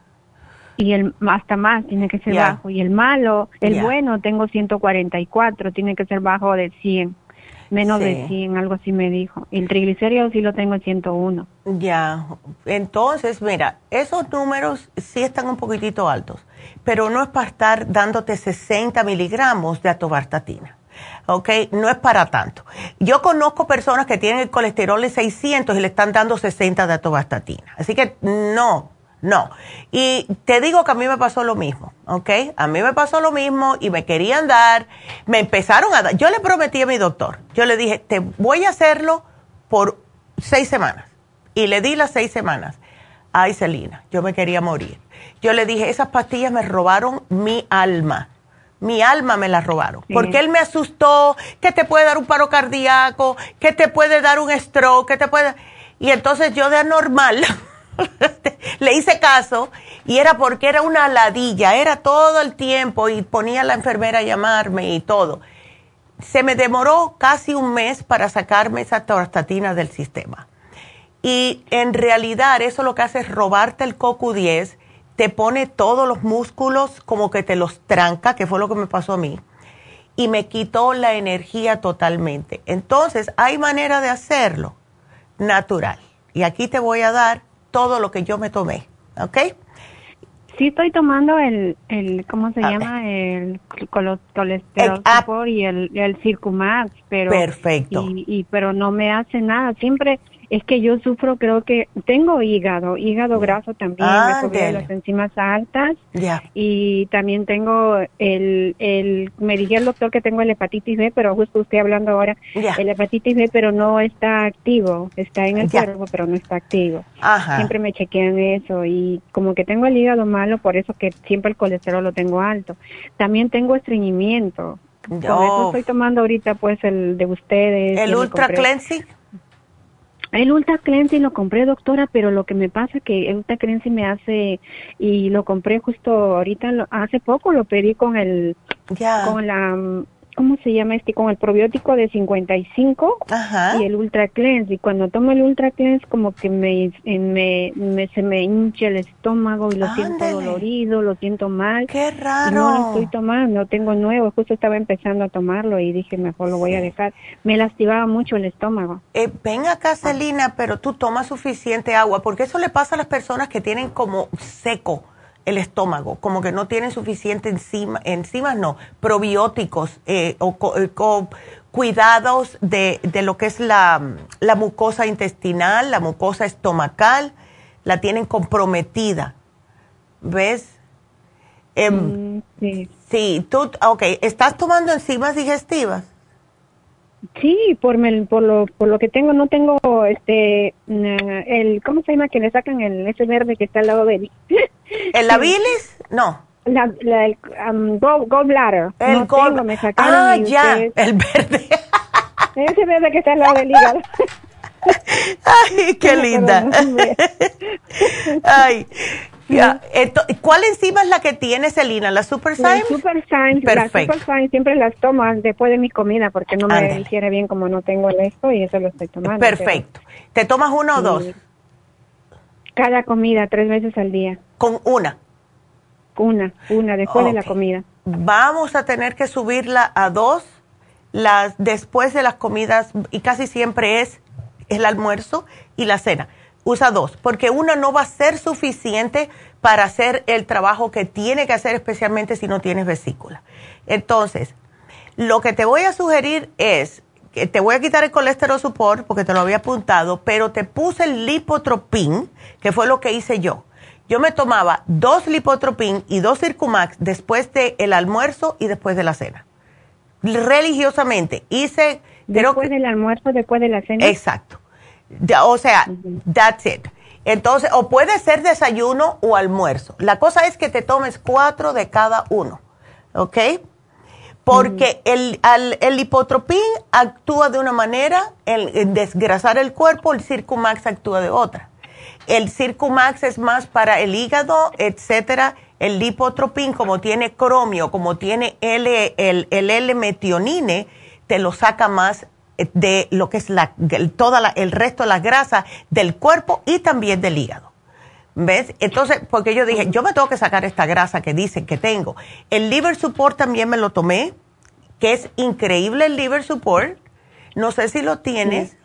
y el hasta más tiene que ser bajo. Y el malo, el bueno, tengo 144, tiene que ser bajo de 100. Menos de 100, algo así me dijo. Y el triglicérido sí lo tengo en 101. Ya, entonces, mira, esos números sí están un poquitito altos, pero no es para estar dándote 60 miligramos de atobartatina. ¿ok? No es para tanto. Yo conozco personas que tienen el colesterol de 600 y le están dando 60 de atovastatina. Así que no, no. Y te digo que a mí me pasó lo mismo, ¿ok? A mí me pasó lo mismo y me querían dar, me empezaron a dar. Yo le prometí a mi doctor, yo le dije, te voy a hacerlo por seis semanas. Y le di las seis semanas. Ay, Celina, yo me quería morir. Yo le dije, esas pastillas me robaron mi alma mi alma me la robaron. Porque él me asustó que te puede dar un paro cardíaco, que te puede dar un stroke, que te puede... Y entonces yo de anormal le hice caso y era porque era una ladilla, era todo el tiempo y ponía a la enfermera a llamarme y todo. Se me demoró casi un mes para sacarme esa torstatina del sistema. Y en realidad eso lo que hace es robarte el CoQ10 te pone todos los músculos como que te los tranca, que fue lo que me pasó a mí, y me quitó la energía totalmente. Entonces, hay manera de hacerlo natural. Y aquí te voy a dar todo lo que yo me tomé, ¿ok? Sí estoy tomando el, el ¿cómo se llama? El colesterol y el, el Circumax, pero... Perfecto. Y, y, pero no me hace nada. Siempre es que yo sufro, creo que tengo hígado, hígado graso también, me de las enzimas altas y también tengo el, el, me dijo el doctor que tengo el hepatitis B, pero justo estoy hablando ahora, el hepatitis B, pero no está activo, está en el cuerpo, pero no está activo. Siempre me chequean eso y como que tengo el hígado malo, por eso que siempre el colesterol lo tengo alto. También tengo estreñimiento. Con eso estoy tomando ahorita pues el de ustedes. ¿El Ultra Cleansing? El Ultra Cleansing lo compré, doctora, pero lo que me pasa que el Ultra Cleansing me hace, y lo compré justo ahorita, hace poco lo pedí con el, con la, ¿cómo se llama este? Con el probiótico de 55 y el Ultra Cleanse. Y cuando tomo el Ultra Cleanse, como que me, me, me se me hincha el estómago y lo siento dolorido, lo siento mal. ¡Qué raro! no lo estoy tomando, tengo nuevo. Justo estaba empezando a tomarlo y dije, mejor lo voy a dejar. Me lastimaba mucho el estómago. Eh, ven acá, Celina, pero tú tomas suficiente agua, porque eso le pasa a las personas que tienen como seco el estómago, como que no tienen suficiente enzima, enzimas, no, probióticos eh, o, eh, cuidados de, de, lo que es la, la, mucosa intestinal, la mucosa estomacal, la tienen comprometida. ¿Ves? Em, mm, sí. Sí, tú, ok, ¿estás tomando enzimas digestivas? Sí, por, por, lo, por lo que tengo, no tengo este, el, ¿cómo se llama? Que le sacan el, ese verde que está al lado de él. ¿El la bilis? No. La, la, el um, gallbladder. El no tengo, me sacaron ah, ya, el verde. ese verde que está al lado del hígado. Ay, qué linda. Ay. ¿Cuál enzima es la que tiene Celina? ¿La Super Sign? La Super. La Super siempre las tomo después de mi comida porque no me hiciera bien como no tengo esto y eso lo estoy tomando. Perfecto. ¿Te tomas una o dos? Cada comida, tres veces al día. ¿Con una? Una, una, después de la comida. Vamos a tener que subirla a dos las, después de las comidas y casi siempre es el almuerzo y la cena usa dos, porque una no va a ser suficiente para hacer el trabajo que tiene que hacer, especialmente si no tienes vesícula. Entonces, lo que te voy a sugerir es que te voy a quitar el colesterol support porque te lo había apuntado, pero te puse el lipotropin, que fue lo que hice yo. Yo me tomaba dos lipotropin y dos circumax después del almuerzo y después de la cena. Religiosamente. Hice... Después del almuerzo, después de la cena. Exacto o sea, that's it. Entonces, o puede ser desayuno o almuerzo. La cosa es que te tomes cuatro de cada uno, ¿ok? Porque el, el lipotropín actúa de una manera en, desgrasar el cuerpo, el Circumax actúa de otra. El Circumax es más para el hígado, etcétera. El lipotropín, como tiene cromio, como tiene L, el, el L-metionine, te lo saca más de lo que es la, toda el resto de la grasa del cuerpo y también del hígado. ¿Ves? Entonces, porque yo dije, yo me tengo que sacar esta grasa que dicen que tengo. El liver support también me lo tomé, que es increíble el liver support. No sé si lo tienes.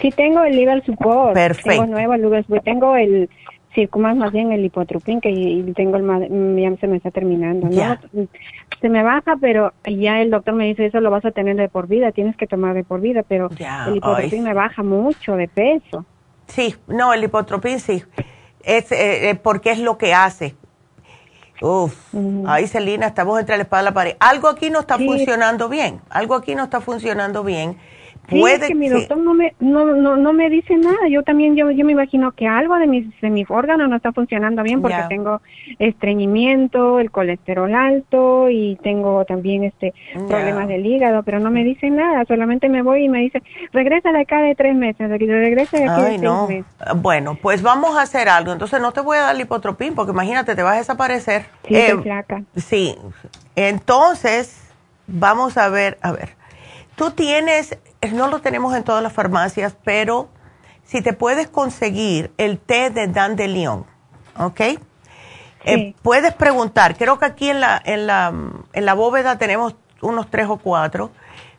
Sí, tengo el liver support. Perfecto. Tengo nuevo el liver support. Tengo el circumas más bien el hipotropín que tengo el ya se me está terminando ¿no? se me baja pero ya el doctor me dice eso lo vas a tener de por vida tienes que tomar de por vida pero el hipotropín me baja mucho de peso. Sí no el hipotropín sí es eh, eh, porque es lo que hace. Uf, ahí Celina, estamos entre la espada y la pared. Algo aquí no está funcionando bien, algo aquí no está funcionando bien Sí, es que mi doctor no me no, no, no me dice nada. Yo también yo, yo me imagino que algo de mis de mis órganos no está funcionando bien porque tengo estreñimiento, el colesterol alto y tengo también este problemas del hígado, pero no me dice nada. Solamente me voy y me dice regresa de acá de tres meses, regresa de aquí de seis meses. Bueno, pues vamos a hacer algo. Entonces no te voy a dar lipotropín porque imagínate te vas a desaparecer. Sí, eh, flaca. Sí. Entonces vamos a ver, a ver. Tú tienes no lo tenemos en todas las farmacias, pero si te puedes conseguir el té de dandelion, ¿ok? Eh, puedes preguntar, creo que aquí en la, en, la, en la bóveda tenemos unos tres o cuatro,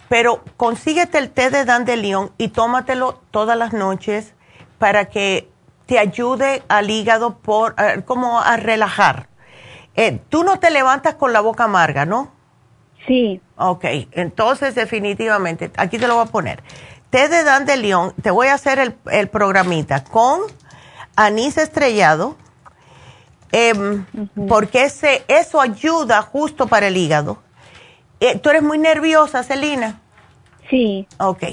pero consíguete el té de dandelion y tómatelo todas las noches para que te ayude al hígado por, eh, como a relajar. Eh, tú no te levantas con la boca amarga, ¿no? Sí. Ok, entonces definitivamente, aquí te lo voy a poner. Té de Dandelion, te voy a hacer el, el programita con anís estrellado, em, porque ese, eso ayuda justo para el hígado. Eh, ¿Tú eres muy nerviosa, Celina? Sí. Ok.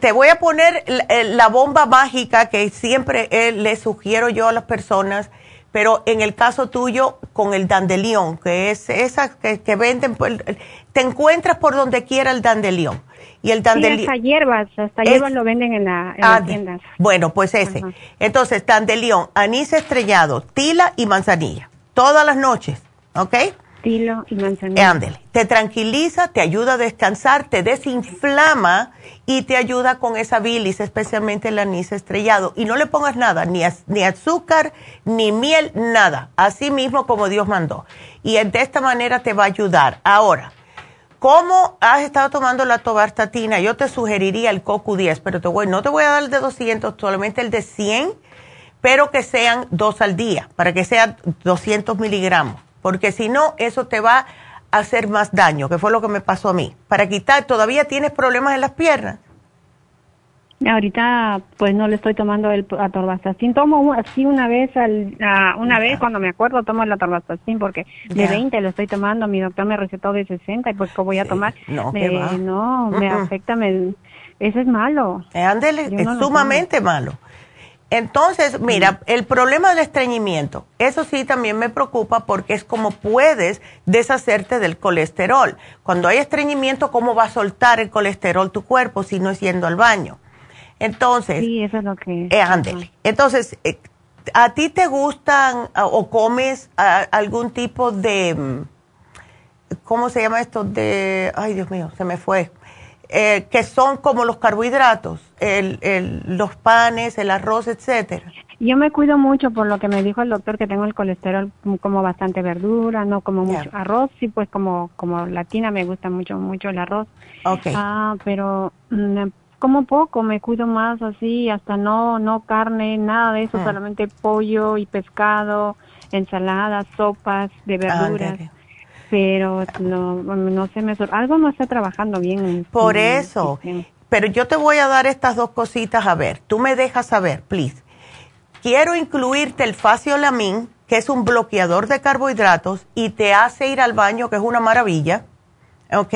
Te voy a poner la, bomba mágica que siempre eh, le sugiero yo a las personas pero en el caso tuyo con el dandelión, que es esa que, venden, te encuentras por donde quiera el dandelión. Y el dandelión. Sí, hasta hierbas, hasta hierbas lo venden en, la, en las ah, tiendas. Bueno, pues ese. Entonces, dandelión, anís estrellado, tila y manzanilla. Todas las noches, ¿ok? Tilo y manzanilla. Ándele. Te tranquiliza, te ayuda a descansar, te desinflama y te ayuda con esa bilis, especialmente el anís estrellado. Y no le pongas nada, ni, ni azúcar, ni miel, nada. Así mismo como Dios mandó. Y de esta manera te va a ayudar. Ahora, ¿cómo has estado tomando la tobartatina? Yo te sugeriría el CoQ10, pero te voy, no te voy a dar el de 200, solamente el de 100, pero que sean dos al día, para que sean 200 miligramos. Porque si no, eso te va hacer más daño, que fue lo que me pasó a mí. Para quitar, ¿todavía tienes problemas en las piernas? Ahorita pues no le estoy tomando el atorvastatin, tomo así una vez al, una vez cuando me acuerdo tomo el atorvastatin porque de 20 lo estoy tomando, mi doctor me recetó de 60 y pues ¿qué voy a tomar? No, me, no, me afecta, me, eso es malo. Eh, ándele, es sumamente malo. Entonces, mira, el problema del estreñimiento, eso sí también me preocupa porque es como puedes deshacerte del colesterol. Cuando hay estreñimiento, ¿cómo va a soltar el colesterol tu cuerpo si no es yendo al baño? Entonces. Sí, eso es lo que. Eh, Entonces, eh, ¿a ti te gustan o comes algún tipo de. Mm, ¿Cómo se llama esto? De. Ay, Dios mío, se me fue. Eh, que son como los carbohidratos, el, el, los panes, el arroz, etcétera. Yo me cuido mucho por lo que me dijo el doctor que tengo el colesterol como bastante verdura, no como mucho arroz, sí pues como como latina me gusta mucho mucho el arroz. Okay. Ah, pero mm, como poco, me cuido más así, hasta no no carne, nada de eso, ah. solamente pollo y pescado, ensaladas, sopas de verduras. Pero no, no sé, me algo no está trabajando bien. Por eso. Pero yo te voy a dar estas dos cositas a ver. Tú me dejas saber, please quiero incluirte el faciolamin, que es un bloqueador de carbohidratos y te hace ir al baño, que es una maravilla, ¿ok?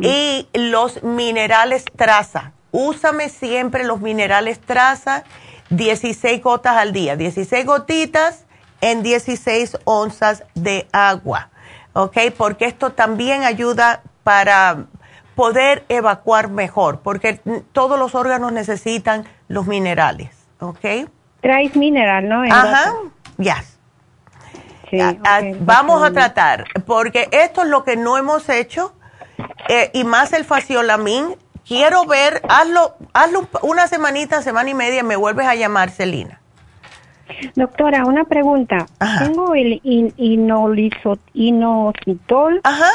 Y los minerales traza. Úsame siempre los minerales traza, 16 gotas al día, 16 gotitas en 16 onzas de agua, ¿ok? Porque esto también ayuda para poder evacuar mejor, porque todos los órganos necesitan los minerales. ¿ok? Traes mineral, ¿no? Ajá, ya. Ah, vamos a tratar, porque esto es lo que no hemos hecho, eh, y más el faciolamin. Quiero ver, hazlo, hazlo una semanita, semana y media, me vuelves a llamar, Celina. Doctora, una pregunta. Tengo el inositol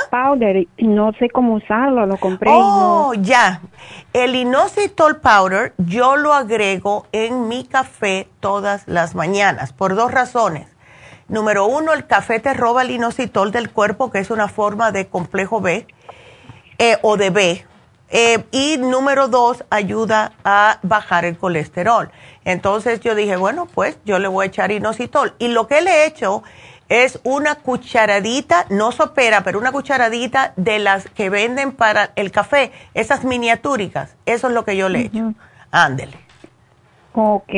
powder no sé cómo usarlo, lo compré. Oh, ya. El inositol powder yo lo agrego en mi café todas las mañanas por dos razones. Número uno, el café te roba el inositol del cuerpo, que es una forma de complejo B eh, o de B. Eh, y número dos, ayuda a bajar el colesterol. Entonces yo dije, bueno, pues yo le voy a echar inositol. Y lo que le he hecho es una cucharadita, no sopera, pero una cucharadita de las que venden para el café, esas miniatúricas. Eso es lo que yo le he hecho. Ándele. Ok.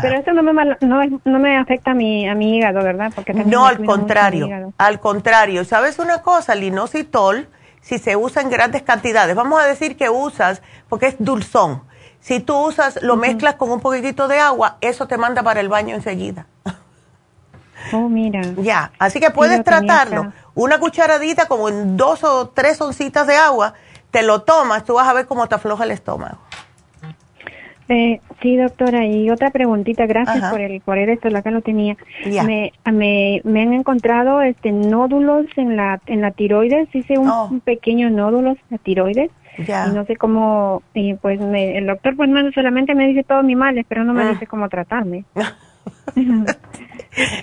Pero eso no me, no, me afecta a mi, a mi hígado, ¿verdad? Porque no, al contrario. Al contrario. ¿Sabes una cosa? El inositol, si se usa en grandes cantidades, vamos a decir que usas, porque es dulzón si tú usas, lo mezclas con un poquitito de agua, eso te manda para el baño enseguida. Oh, mira. Ya, así que puedes tratarlo. Una cucharadita como en dos o tres oncitas de agua, te lo tomas, tú vas a ver cómo te afloja el estómago. Eh, sí, doctora, y otra preguntita, gracias por el por esto, la que lo tenía. Me, me, me, han encontrado este nódulos en la en la tiroides, hice un, oh. un pequeño nódulos en la tiroides y no sé cómo, y pues el doctor pues no solamente me dice todos mis males, pero no me ah. dice cómo tratarme.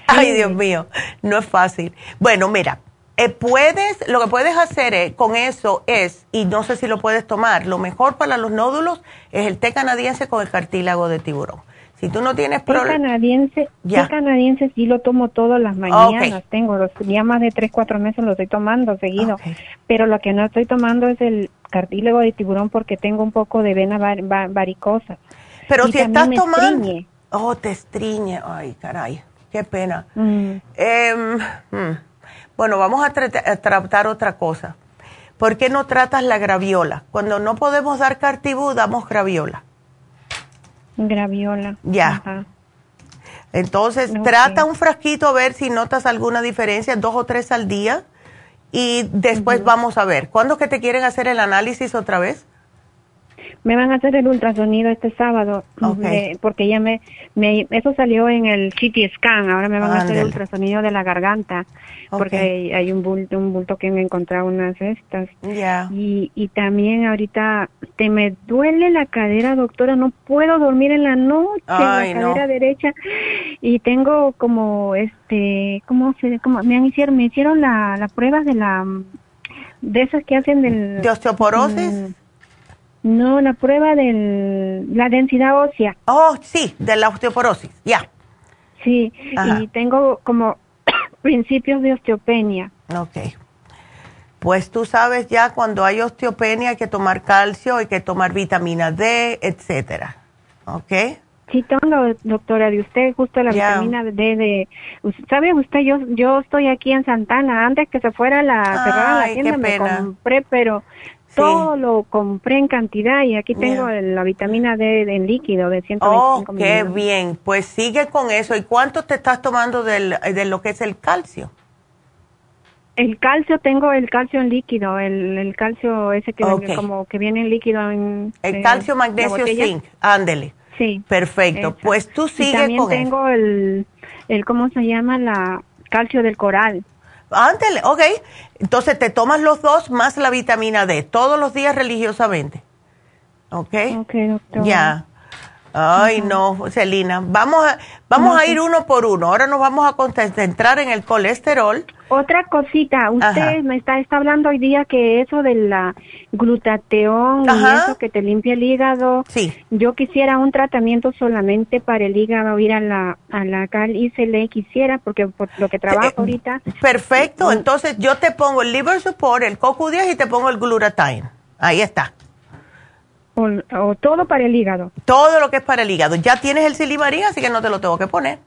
Ay, Dios mío, no es fácil. Bueno, mira, eh, puedes, lo que puedes hacer eh, con eso es, y no sé si lo puedes tomar, lo mejor para los nódulos es el té canadiense con el cartílago de tiburón. Si tú no tienes problema. canadiense, ya. canadiense sí lo tomo todas las mañanas. Tengo los, ya más de 3, 4 meses lo estoy tomando seguido. Pero lo que no estoy tomando es el cartílago de tiburón porque tengo un poco de vena varicosa. Pero si estás tomando. Oh, te estriñe. Ay, caray. Qué pena. Mm. Em, hmm. Bueno, vamos a, a tratar otra cosa. ¿Por qué no tratas la graviola? Cuando no podemos dar cartibú, damos graviola. Graviola. Ya. Entonces, trata un frasquito a ver si notas alguna diferencia, dos o tres al día, y después vamos a ver. ¿Cuándo es que te quieren hacer el análisis otra vez? Me van a hacer el ultrasonido este sábado, porque ya me, me, eso salió en el CT scan, ahora me van a hacer el ultrasonido de la garganta, porque hay, un bulto, un bulto que me encontrado unas estas. Y, y también ahorita, te me duele la cadera, doctora, no puedo dormir en la noche, la cadera derecha, y tengo como, este, ¿cómo se, cómo, me hicieron, me hicieron la, la prueba de la, de esas que hacen del... ¿De osteoporosis? Mm, no, la prueba de la densidad ósea. Oh, sí, de la osteoporosis, ya. Sí, y tengo como principios de osteopenia. Ok. Pues tú sabes ya cuando hay osteopenia hay que tomar calcio, hay que tomar vitamina D, etcétera. ¿Ok? Sí, tengo, doctora, de usted justo la vitamina D de... ¿Sabe usted? Yo yo estoy aquí en Santana. Antes que se fuera la cerrada la tienda me compré, pero todo lo compré en cantidad y aquí tengo la vitamina D en líquido de 125 oh, qué bien. Pues sigue con eso. ¿Y cuánto te estás tomando de lo que es el calcio? El calcio, tengo el calcio en líquido, el, calcio ese que como que viene en líquido. En, el calcio, magnesio, zinc, ándele. Sí. Perfecto. Pues tú sigues y también tengo el, el, ¿cómo se llama? La calcio del coral. Ándele, ok. Entonces te tomas los dos más la vitamina D todos los días religiosamente. ¿Ok? Ok, doctor. Ya. Ay, no, Celina. Vamos a, vamos a ir uno por uno. Ahora nos vamos a concentrar en el colesterol. Otra cosita, usted me está, está hablando hoy día que eso de la glutateón y eso que te limpia el hígado. Sí. Yo quisiera un tratamiento solamente para el hígado, ir a la, a la Cal le quisiera, porque por lo que trabajo eh, ahorita. Perfecto, entonces yo te pongo el liver support, el CoQ10 y te pongo el glutathione. Ahí está. O, todo para el hígado. Todo lo que es para el hígado. Ya tienes el silimarín, así que no te lo tengo que poner.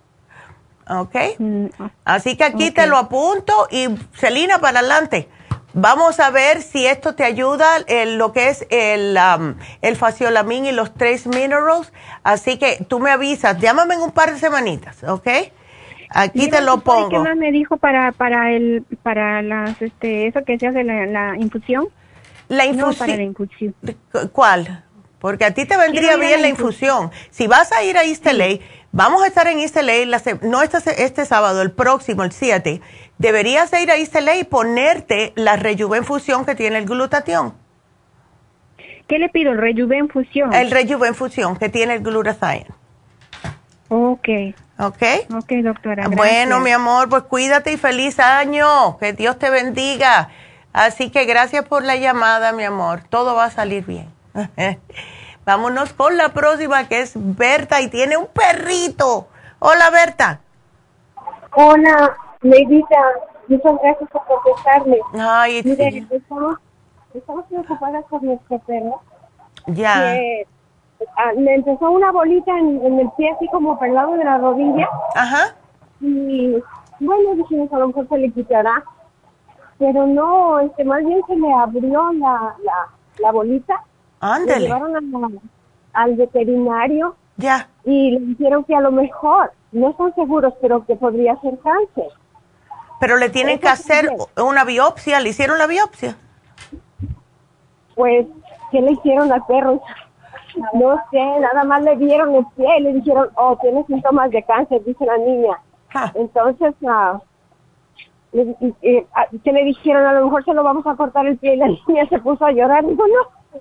¿Ok? Mm, así que aquí te lo apunto y Celina, para adelante. Vamos a ver si esto te ayuda en lo que es el, um, el faciolamín y los tres minerals. Así que tú me avisas, llámame en un par de semanitas, ¿ok? Aquí te lo pongo. ¿Qué más me dijo para para el para las este eso que se hace la, la infusión? La infusión. ¿Cuál? Porque a ti te vendría bien la infusión. Si vas a ir a East vamos a estar en East no este, este, sábado, el próximo, el 7. Deberías ir a East y ponerte la Rejuvenfusión que tiene el glutatión. ¿Qué le pido? ¿El Rejuvenfusión? El Rejuvenfusión que tiene el glutathione. Ok. ¿Ok? Ok, doctora. Bueno, mi amor, pues cuídate y feliz año. Que Dios te bendiga. Así que gracias por la llamada, mi amor. Todo va a salir bien. Vámonos con la próxima, que es Berta y tiene un perrito. Hola, Berta. Hola, Neidita. Muchas gracias por contestarme. Ay, Mire, estamos, estamos preocupadas por nuestro perro. Ya. Ah, me empezó una bolita en, el pie, así como por el lado de la rodilla. Ajá. Y bueno, dijimos, a lo mejor se le quitará pero no, este, más bien se le abrió la, la, la bolita. Ándale. Le llevaron al veterinario. Ya. Y le dijeron que a lo mejor, no están seguros, pero que podría ser cáncer. Pero le tienen que hacer una biopsia, ¿le hicieron la biopsia? Pues, ¿qué le hicieron al perro? No sé, nada más le dieron el pie y le dijeron, oh, tiene síntomas de cáncer, dice la niña. Entonces, uh, eh, que le dijeron, a lo mejor se lo vamos a cortar el pie y la niña se puso a llorar. Digo, no.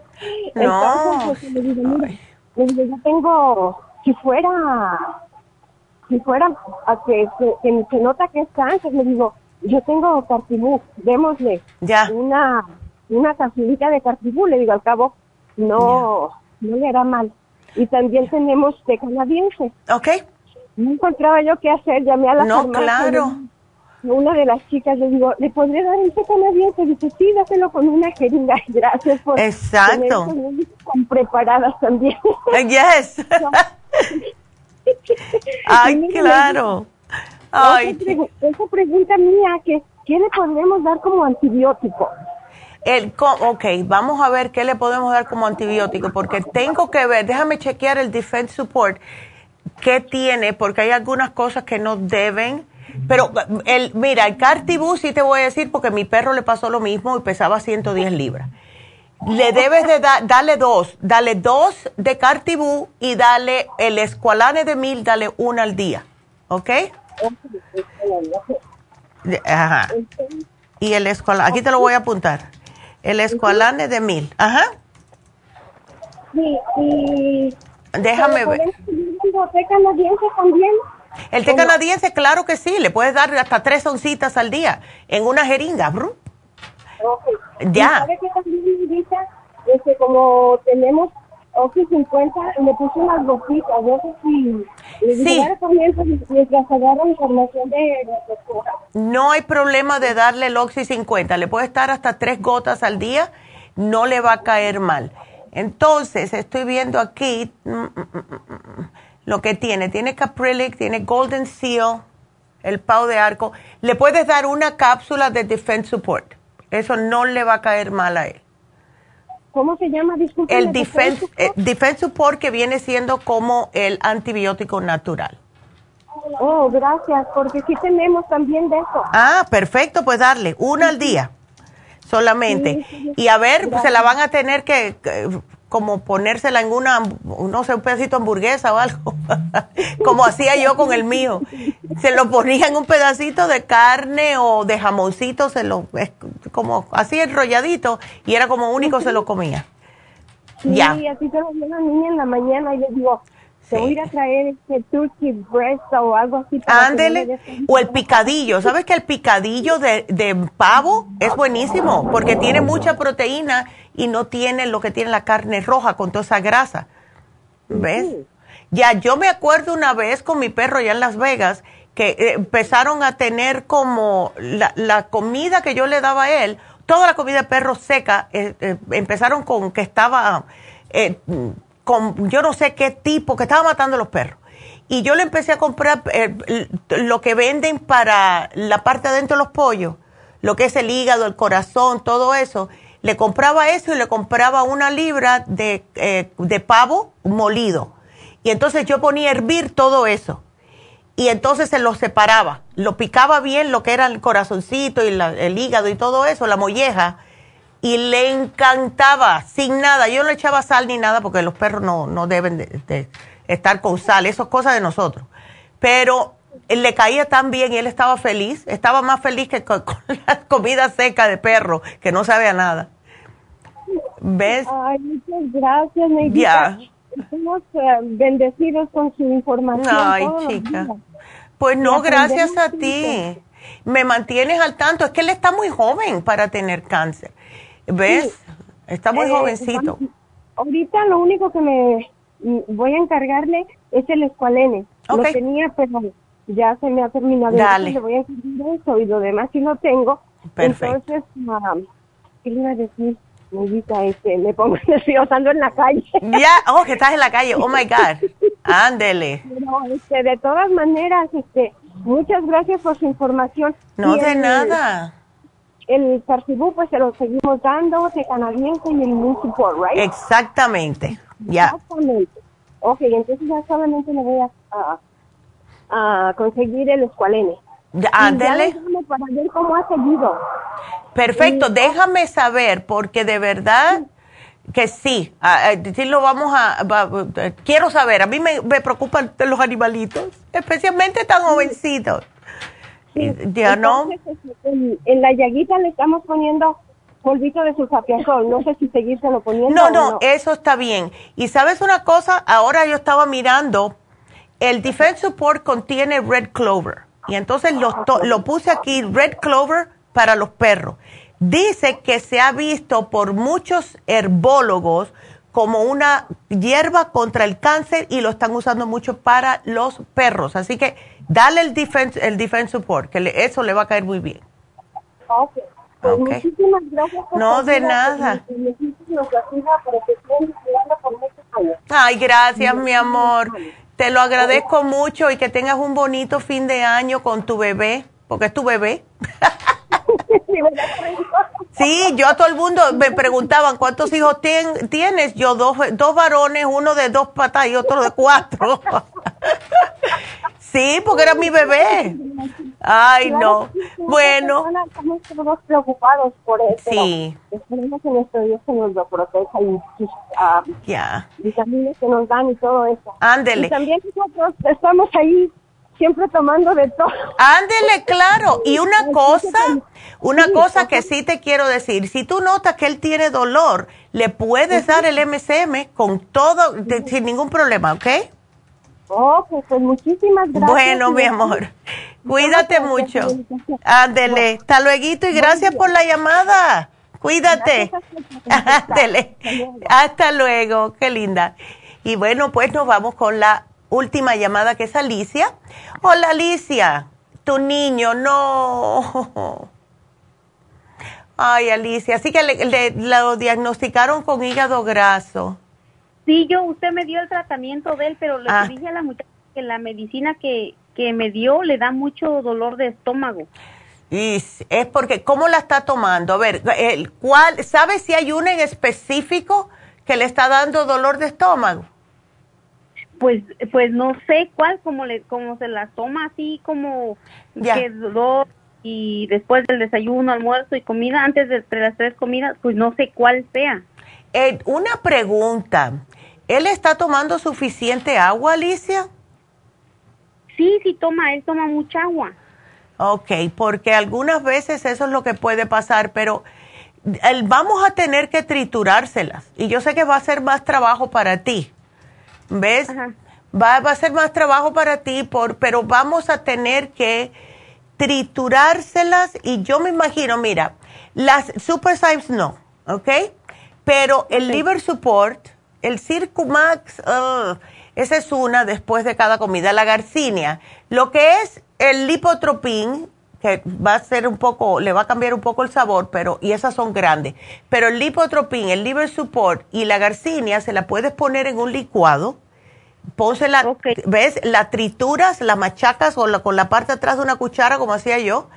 Entonces, pues, le digo, yo tengo, si fuera, si fuera a que se, nota que es cáncer, le digo, yo tengo cartibú, démosle ya. una una capsulita de cartibú, le digo, al cabo, no, no le hará mal. Y también tenemos té canadiense. Ok. No encontraba yo qué hacer, llamé a la No, claro una de las chicas le digo, ¿le podría dar un té canadiense? Dice, sí, dáselo con una jeringa. Gracias por Exacto. Con preparadas también. Yes. Ay, claro. Ay. Esa, pregunta mía, que ¿qué le podemos dar como antibiótico? El, ok, vamos a ver qué le podemos dar como antibiótico, porque tengo que ver, déjame chequear el Defense Support, qué tiene, porque hay algunas cosas que no deben pero el, mira, el Cartibú sí te voy a decir porque a mi perro le pasó lo mismo y pesaba 110 libras. Le debes de dar, dale dos, dale dos de Cartibú y dale el escualane de mil, dale una al día, ¿ok? Ajá. Y el escualane, aquí te lo voy a apuntar. El escualane de mil, ajá. Sí, y... Déjame ver. también? El té canadiense, claro que sí, le puedes dar hasta tres oncitas al día en una jeringa, bro. Ya. ¿Sabe qué también? Este, como tenemos Oxy 50, le puse unas gotitas, no sé si sí. mientras agarra información de No hay problema de darle el Oxy 50, le puede estar hasta tres gotas al día, no le va a caer mal. Entonces, estoy viendo aquí, mm, mm, mm, lo que tiene. Tiene Caprilic, tiene Golden Seal, el pau de arco. Le puedes dar una cápsula de Defense Support. Eso no le va a caer mal a él. ¿Cómo se llama? Disculpe. El Defense, eh, Defense Support que viene siendo como el antibiótico natural. Oh, gracias, porque sí tenemos también de eso. Ah, perfecto, pues darle una al día solamente. Y a ver, se la van a tener que, como ponérsela en una, no sé, un pedacito de hamburguesa o algo, como hacía yo con el mío. Se lo ponía en un pedacito de carne o de jamoncito, se lo, como así enrolladito, y era como único se lo comía. Sí, ya. así se lo una niña en la mañana y le digo, te voy a ir a traer este turkey breast o algo así. Ándele, o el picadillo. ¿Sabes que el picadillo de, de pavo es buenísimo? Porque tiene mucha proteína y no tiene lo que tiene la carne roja con toda esa grasa. ¿Ves? Ya, yo me acuerdo una vez con mi perro ya en Las Vegas que eh, empezaron a tener como la, la, comida que yo le daba a él, toda la comida de perro seca, eh, eh, empezaron con que estaba con yo no sé qué tipo, que estaba matando a los perros. Y yo le empecé a comprar eh, lo que venden para la parte adentro de los pollos, lo que es el hígado, el corazón, todo eso. Le compraba eso y le compraba una libra de, eh, de pavo molido. Y entonces yo ponía a hervir todo eso. Y entonces se lo separaba. Lo picaba bien, lo que era el corazoncito y el hígado y todo eso, la molleja y le encantaba, sin nada. Yo no le echaba sal ni nada porque los perros no, no deben de, estar con sal, eso es cosa de nosotros. Pero le caía tan bien y él estaba feliz, estaba más feliz que con, la comida seca de perro, que no sabe a nada. ¿Ves? Ay, muchas gracias, Ya. Estamos eh, bendecidos con su información. Ay, chica. Pues no, gracias a ti. Me mantienes al tanto. Es que él está muy joven para tener cáncer. ¿Ves? Está muy eh, jovencito. Ahorita lo único que me voy a encargarle es el escualene. Lo tenía, pero ya se me ha terminado. Dale. Le voy a encargar eso y lo demás sí lo tengo. Entonces, ¿qué le iba a decir? este, me pongo nerviosa, ando en la calle. Ya, oh, que estás en la calle, oh my God, ándele. este, de todas maneras, este, muchas gracias por su información. No, de nada el Sarcibú pues se lo seguimos dando de canadiense y el Immune Support, ¿right? Exactamente, ya. Exactamente. Ok, entonces ya solamente le voy a, a, conseguir el escualene. Ándele. Para ver cómo ha seguido. Perfecto, déjame saber, porque de verdad que sí, sí lo vamos a, quiero saber, a mí me, me preocupan los animalitos, especialmente tan jovencitos. Ya no. En, la llaguita le estamos poniendo polvito de sulfapiazol. No sé si seguírselo poniendo. No, no, eso está bien. Y sabes una cosa, ahora yo estaba mirando, el Defense Support contiene Red Clover. Y entonces lo, lo puse aquí, Red Clover para los perros. Dice que se ha visto por muchos herbólogos como una hierba contra el cáncer y lo están usando mucho para los perros. Así que dale el defense, el defense support, que eso le va a caer muy bien. Ok. Pues muchísimas gracias. no, de nada. Ay, gracias, mi amor. Te lo agradezco mucho y que tengas un bonito fin de año con tu bebé, porque es tu bebé. Sí, yo a todo el mundo me preguntaban cuántos hijos tienes. Yo dos, dos varones, uno de dos patas y otro de cuatro. sí, porque era mi bebé. Ay, no. Bueno. Estamos preocupados por eso. Sí. Esperemos que nuestro Dios se nos lo proteja y uh, ya. vitaminas que nos dan y todo eso. Ándele. Y también nosotros estamos ahí siempre tomando de todo. Ándele, claro. Y una cosa, una cosa que sí te quiero decir, si tú notas que él tiene dolor, le puedes dar el MSM con todo, sin ningún problema, ¿ok? Oh, pues, pues muchísimas gracias. Bueno, mi amor, cuídate mucho. Ándele, hasta luego y gracias por la llamada. Cuídate. Ándele. Hasta luego, qué linda. Y bueno, pues nos vamos con la última llamada que es Alicia. Hola Alicia, tu niño, no. Ay Alicia, así que le, lo diagnosticaron con hígado graso. Sí, yo, usted me dio el tratamiento de él, pero le ah. dije a la muchacha que la medicina que, que me dio le da mucho dolor de estómago. Y es porque, ¿cómo la está tomando? A ver, el, ¿cuál, ¿sabe si hay una en específico que le está dando dolor de estómago? Pues, pues no sé cuál, como le, como se la toma así como que dolor y después del desayuno, almuerzo y comida, antes de las tres comidas, pues no sé cuál sea. Eh, una pregunta, ¿él está tomando suficiente agua, Alicia? Sí, sí toma, él toma mucha agua. Ok, porque algunas veces eso es lo que puede pasar, pero vamos a tener que triturárselas. Y yo sé que va a ser más trabajo para ti. ¿Ves? Va, va, a ser más trabajo para ti, por, pero vamos a tener que triturárselas. Y yo me imagino, mira, las Super Symes no, ¿ok? Pero el Liver Support, el Circumax, esa es una después de cada comida. La Garcinia, lo que es el lipotropín, que va a ser un poco, le va a cambiar un poco el sabor, pero, y esas son grandes. Pero el lipotropín, el liver support y la garcinia se la puedes poner en un licuado. Pónsela, ¿ves? La trituras, la machacas o con la parte de atrás de una cuchara, como hacía yo.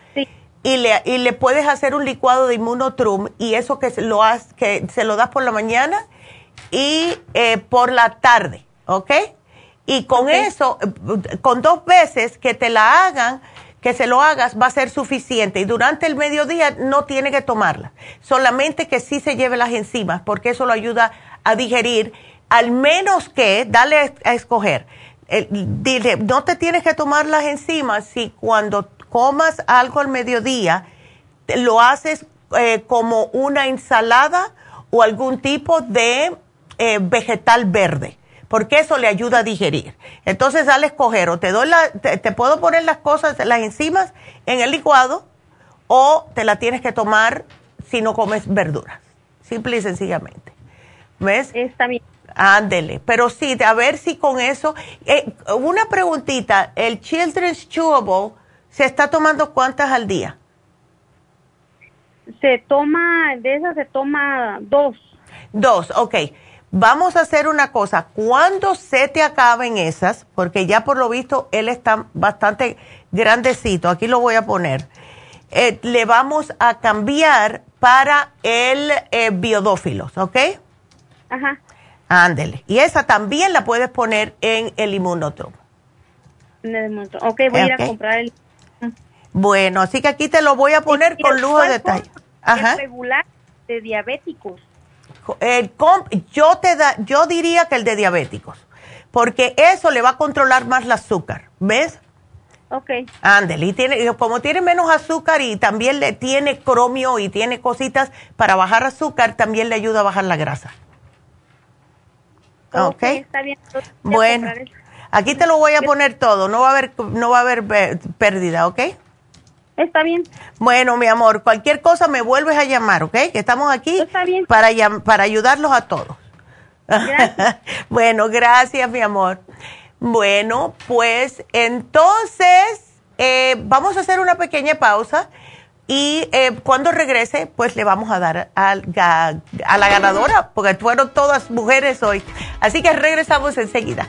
Y le, y le puedes hacer un licuado de inmunotrum y eso que lo, has, que se lo das por la mañana y eh, por la tarde, ¿ok? Y con eso, con dos veces que te la hagan, que se lo hagas, va a ser suficiente. Y durante el mediodía no tiene que tomarla. Solamente que sí se lleve las enzimas, porque eso lo ayuda a digerir. Al menos que, dale a escoger. dile, no te tienes que tomar las enzimas si cuando comas algo al mediodía, lo haces eh, como una ensalada o algún tipo de eh, vegetal verde porque eso le ayuda a digerir. Entonces, al escoger, o te doy la, te, puedo poner las cosas, las enzimas en el licuado, o te la tienes que tomar si no comes verduras. Simple y sencillamente. ¿Ves? Está bien. Ándele. Pero sí, a ver si con eso. Eh, una preguntita: ¿el Children's Chewable se está tomando cuántas al día? Se toma, de esas se toma dos. Dos, ok. Vamos a hacer una cosa, cuando se te acaben esas, porque ya por lo visto él está bastante grandecito, aquí lo voy a poner, eh, le vamos a cambiar para el eh, biodófilos, ¿ok? Ajá. Ándele. Y esa también la puedes poner en el inmunotrum. Ok, voy a ir a comprar el... Bueno, así que aquí te lo voy a poner con lujo de detalle. Ajá. regular de diabéticos yo, te da, yo diría que el de diabéticos, porque eso le va a controlar más el azúcar, ¿ves? Ok. Ándele, y tiene, como tiene menos azúcar y también le tiene cromio y tiene cositas para bajar azúcar, también le ayuda a bajar la grasa. Ok. okay. Está bien. Bueno, aquí te lo voy a poner todo, no va a haber, no va a haber eh, pérdida, ¿ok? Está bien. Bueno, mi amor, cualquier cosa me vuelves a llamar, ¿ok? Que estamos aquí Para, para ayudarlos a todos. bueno, gracias, mi amor. Bueno, pues entonces eh, vamos a hacer una pequeña pausa y eh, cuando regrese, pues le vamos a dar a, a la ganadora, porque fueron todas mujeres hoy. Así que regresamos enseguida.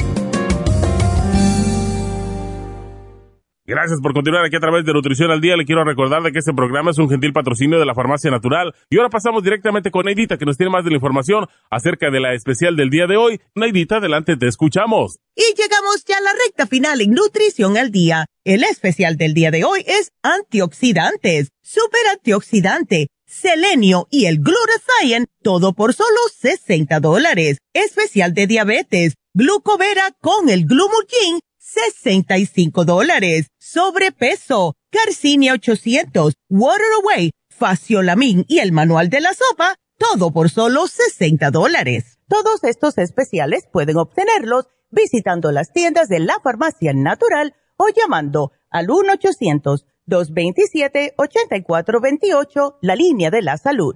Gracias por continuar aquí a través de Nutrición al Día. Le quiero recordar de que este programa es un gentil patrocinio de la Farmacia Natural. Y ahora pasamos directamente con Neidita, que nos tiene más de la información acerca de la especial del día de hoy. Neidita, adelante, te escuchamos. Y llegamos ya a la recta final en Nutrición al Día. El especial del día de hoy es antioxidantes, super antioxidante, selenio y el glutathione, todo por solo 60 dólares. Especial de diabetes, glucovera con el glumulgin 65 dólares. Sobrepeso, Garcinia 800, Water Away, Faciolamin y el manual de la sopa, todo por solo 60 dólares. Todos estos especiales pueden obtenerlos visitando las tiendas de la farmacia natural o llamando al 1-800-227-8428, la línea de la salud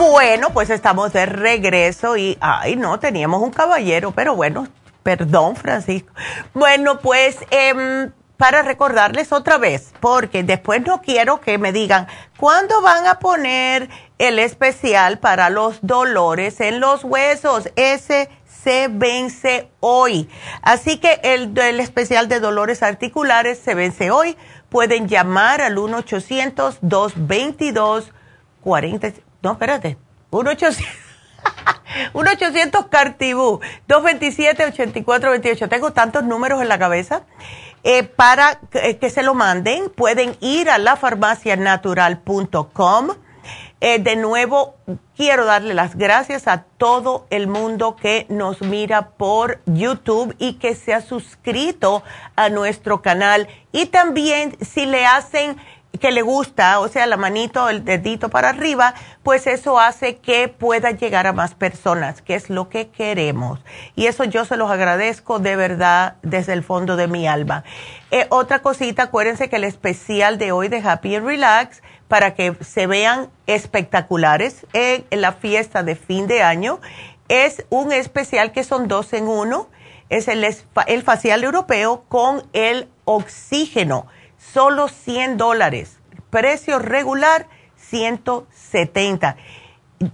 Bueno, pues estamos de regreso y, ay, no, teníamos un caballero, pero bueno, perdón, Francisco. Bueno, pues em, para recordarles otra vez, porque después no quiero que me digan, ¿cuándo van a poner el especial para los dolores en los huesos? Ese se vence hoy. Así que el, el especial de dolores articulares se vence hoy. Pueden llamar al 1 800 222 40 no, espérate, 1-800 Cartibú, 227-8428. Tengo tantos números en la cabeza. Eh, para que, que, se lo manden, pueden ir a lafarmacianatural.com. Eh, de nuevo, quiero darle las gracias a todo el mundo que nos mira por YouTube y que se ha suscrito a nuestro canal. Y también si le hacen que le gusta, o sea, la manito, el dedito para arriba, pues eso hace que pueda llegar a más personas, que es lo que queremos. Y eso yo se los agradezco de verdad desde el fondo de mi alma. Eh, otra cosita, acuérdense que el especial de hoy de Happy and Relax, para que se vean espectaculares en la fiesta de fin de año, es un especial que son dos en uno. Es el, el facial europeo con el oxígeno solo 100 dólares. Precio regular, 170.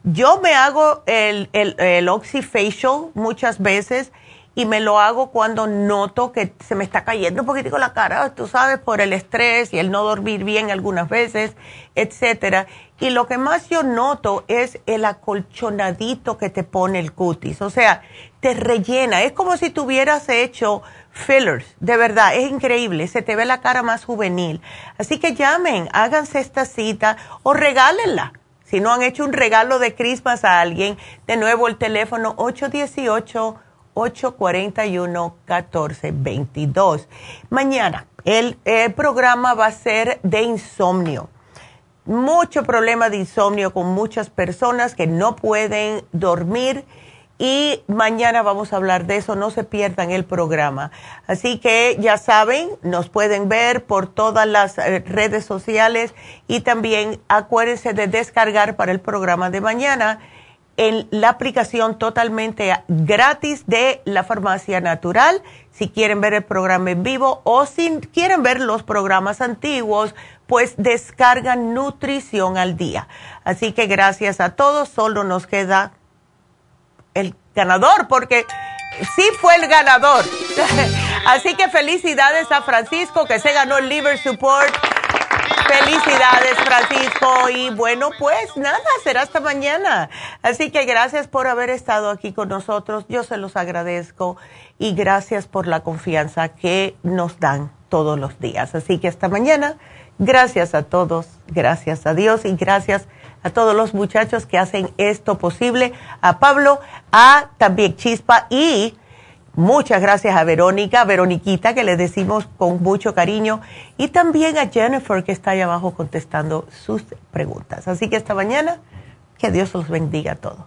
Yo me hago el, el, el Oxyfacial muchas veces y me lo hago cuando noto que se me está cayendo un poquitico la cara, tú sabes, por el estrés y el no dormir bien algunas veces, etcétera. Y lo que más yo noto es el acolchonadito que te pone el cutis, o sea, te rellena, es como si tuvieras hecho fillers, de verdad, es increíble, se te ve la cara más juvenil. Así que llamen, háganse esta cita o regálenla. Si no han hecho un regalo de Christmas a alguien, de nuevo el teléfono 818-841-1422. Mañana el, el programa va a ser de insomnio. Mucho problema de insomnio con muchas personas que no pueden dormir y mañana vamos a hablar de eso, no se pierdan el programa. Así que ya saben, nos pueden ver por todas las eh, redes sociales y también acuérdense de descargar para el programa de mañana en la aplicación totalmente gratis de la farmacia natural, si quieren ver el programa en vivo o si quieren ver los programas antiguos, pues descargan nutrición al día. Así que gracias a todos, solo nos queda el ganador, porque sí fue el ganador. Así que felicidades a Francisco que se ganó el Liver Support. Felicidades, Francisco. Y bueno, pues nada, será hasta mañana. Así que gracias por haber estado aquí con nosotros. Yo se los agradezco y gracias por la confianza que nos dan todos los días. Así que hasta mañana. Gracias a todos, gracias a Dios y gracias a todos los muchachos que hacen esto posible, a Pablo, a también Chispa y muchas gracias a Verónica, Veroniquita, que le decimos con mucho cariño, y también a Jennifer, que está ahí abajo contestando sus preguntas. Así que esta mañana, que Dios los bendiga a todos.